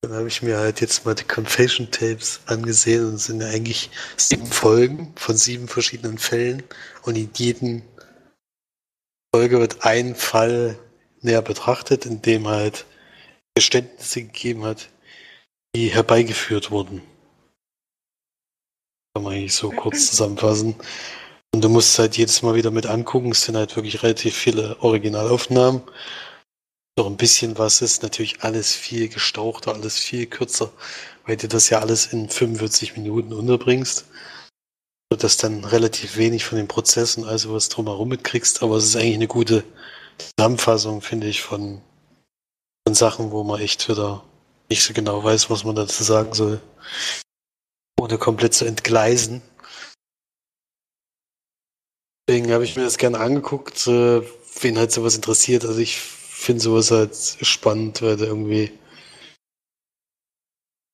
dann habe ich mir halt jetzt mal die Confession Tapes angesehen und es sind ja eigentlich sieben Folgen von sieben verschiedenen Fällen und in jedem Folge wird ein Fall näher betrachtet, in dem halt Geständnisse gegeben hat, die herbeigeführt wurden. Kann man eigentlich so kurz zusammenfassen. Und du musst halt jedes Mal wieder mit angucken. Es sind halt wirklich relativ viele Originalaufnahmen. Noch ein bisschen was ist natürlich alles viel gestauchter, alles viel kürzer, weil du das ja alles in 45 Minuten unterbringst. Dass dann relativ wenig von den Prozessen, also was drumherum mitkriegst. Aber es ist eigentlich eine gute Zusammenfassung, finde ich, von von Sachen, wo man echt wieder nicht so genau weiß, was man dazu sagen soll. Ohne komplett zu entgleisen. Deswegen habe ich mir das gerne angeguckt, äh, wen halt sowas interessiert. Also ich finde sowas halt spannend, weil da irgendwie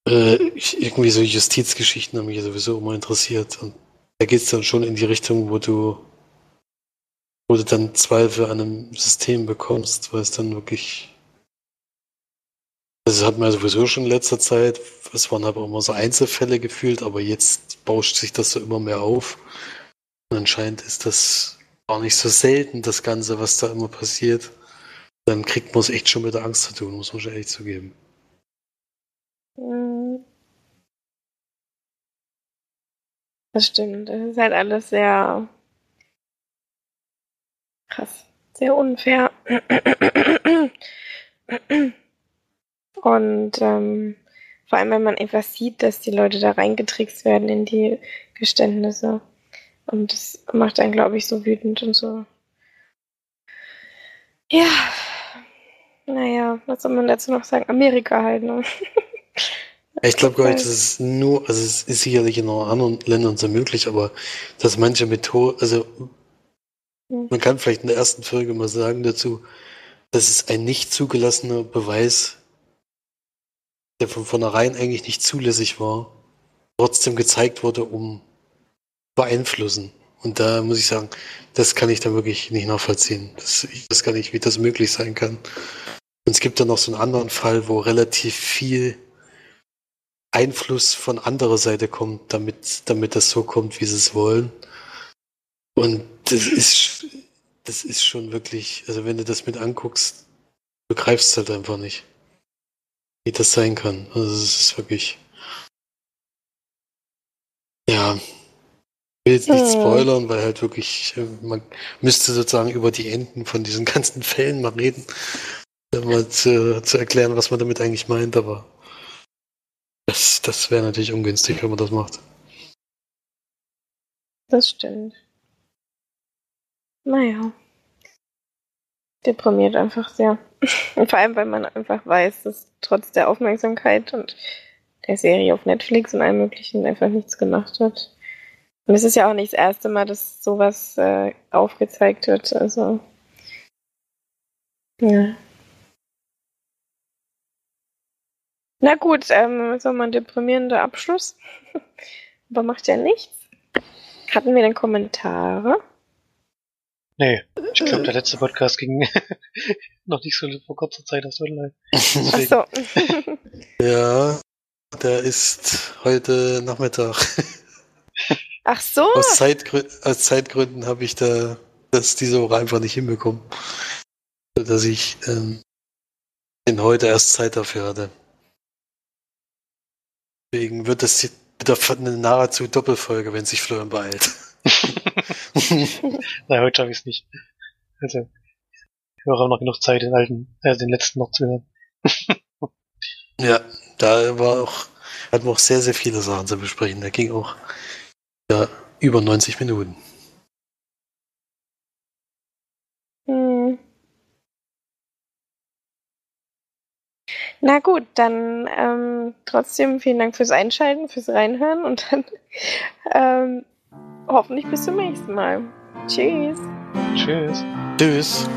äh, irgendwie so Justizgeschichten haben mich sowieso immer interessiert. Und da geht es dann schon in die Richtung, wo du wo du dann Zweifel an einem System bekommst, weil es dann wirklich das hat man sowieso schon in letzter Zeit. Es waren aber immer so Einzelfälle gefühlt, aber jetzt bauscht sich das so immer mehr auf. Und anscheinend ist das gar nicht so selten, das Ganze, was da immer passiert. Dann kriegt man es echt schon mit der Angst zu tun, muss man schon ehrlich zugeben. Mhm. Das stimmt. Das ist halt alles sehr krass. Sehr unfair. Und ähm, Vor allem, wenn man einfach sieht, dass die Leute da reingetrickst werden in die Geständnisse. Und das macht einen, glaube ich, so wütend und so. Ja. Naja, was soll man dazu noch sagen? Amerika halt, ne? Ich glaube gar nicht, dass es nur, also es ist sicherlich in anderen Ländern so möglich, aber dass manche Methoden, also Hm. man kann vielleicht in der ersten Folge mal sagen dazu, dass es ein nicht zugelassener Beweis, der von vornherein eigentlich nicht zulässig war, trotzdem gezeigt wurde, um beeinflussen. Und da muss ich sagen, das kann ich da wirklich nicht nachvollziehen. Das, ich weiß gar nicht, wie das möglich sein kann. Und es gibt dann noch so einen anderen Fall, wo relativ viel Einfluss von anderer Seite kommt, damit, damit das so kommt, wie sie es wollen. Und das ist, das ist schon wirklich, also wenn du das mit anguckst, begreifst du halt einfach nicht, wie das sein kann. Also es ist wirklich, ja, ich will jetzt nicht Hm. spoilern, weil halt wirklich, äh, man müsste sozusagen über die Enden von diesen ganzen Fällen mal reden, um mal zu, zu erklären, was man damit eigentlich meint, aber das, das wäre natürlich ungünstig, wenn man das macht. Das stimmt. Naja. Deprimiert einfach sehr. Und vor allem, weil man einfach weiß, dass trotz der Aufmerksamkeit und der Serie auf Netflix und allem Möglichen einfach nichts gemacht wird. Und es ist ja auch nicht das erste Mal, dass sowas äh, aufgezeigt wird. Also. Ja. Na gut, ähm, so mal ein deprimierender Abschluss. Aber macht ja nichts. Hatten wir denn Kommentare? Nee, ich glaube, der letzte Podcast ging noch nicht so vor kurzer Zeit erst online. Ach so. Ja, der ist heute Nachmittag. Ach so. Aus, Zeitgrü aus Zeitgründen habe ich da das diese Woche einfach nicht hinbekommen. Dass ich ähm, den heute erst Zeit dafür hatte. Deswegen wird das wieder eine nahezu Doppelfolge, wenn sich Florian beeilt. Na, heute schaffe ich es nicht. Also, ich höre auch noch genug Zeit, den alten, äh, den letzten noch zu hören. ja, da war auch, hatten wir auch sehr, sehr viele Sachen zu besprechen. Der ging auch ja, über 90 Minuten. Hm. Na gut, dann ähm, trotzdem vielen Dank fürs Einschalten, fürs Reinhören und dann ähm, hoffentlich bis zum nächsten Mal. Tschüss. Tschüss. Tschüss.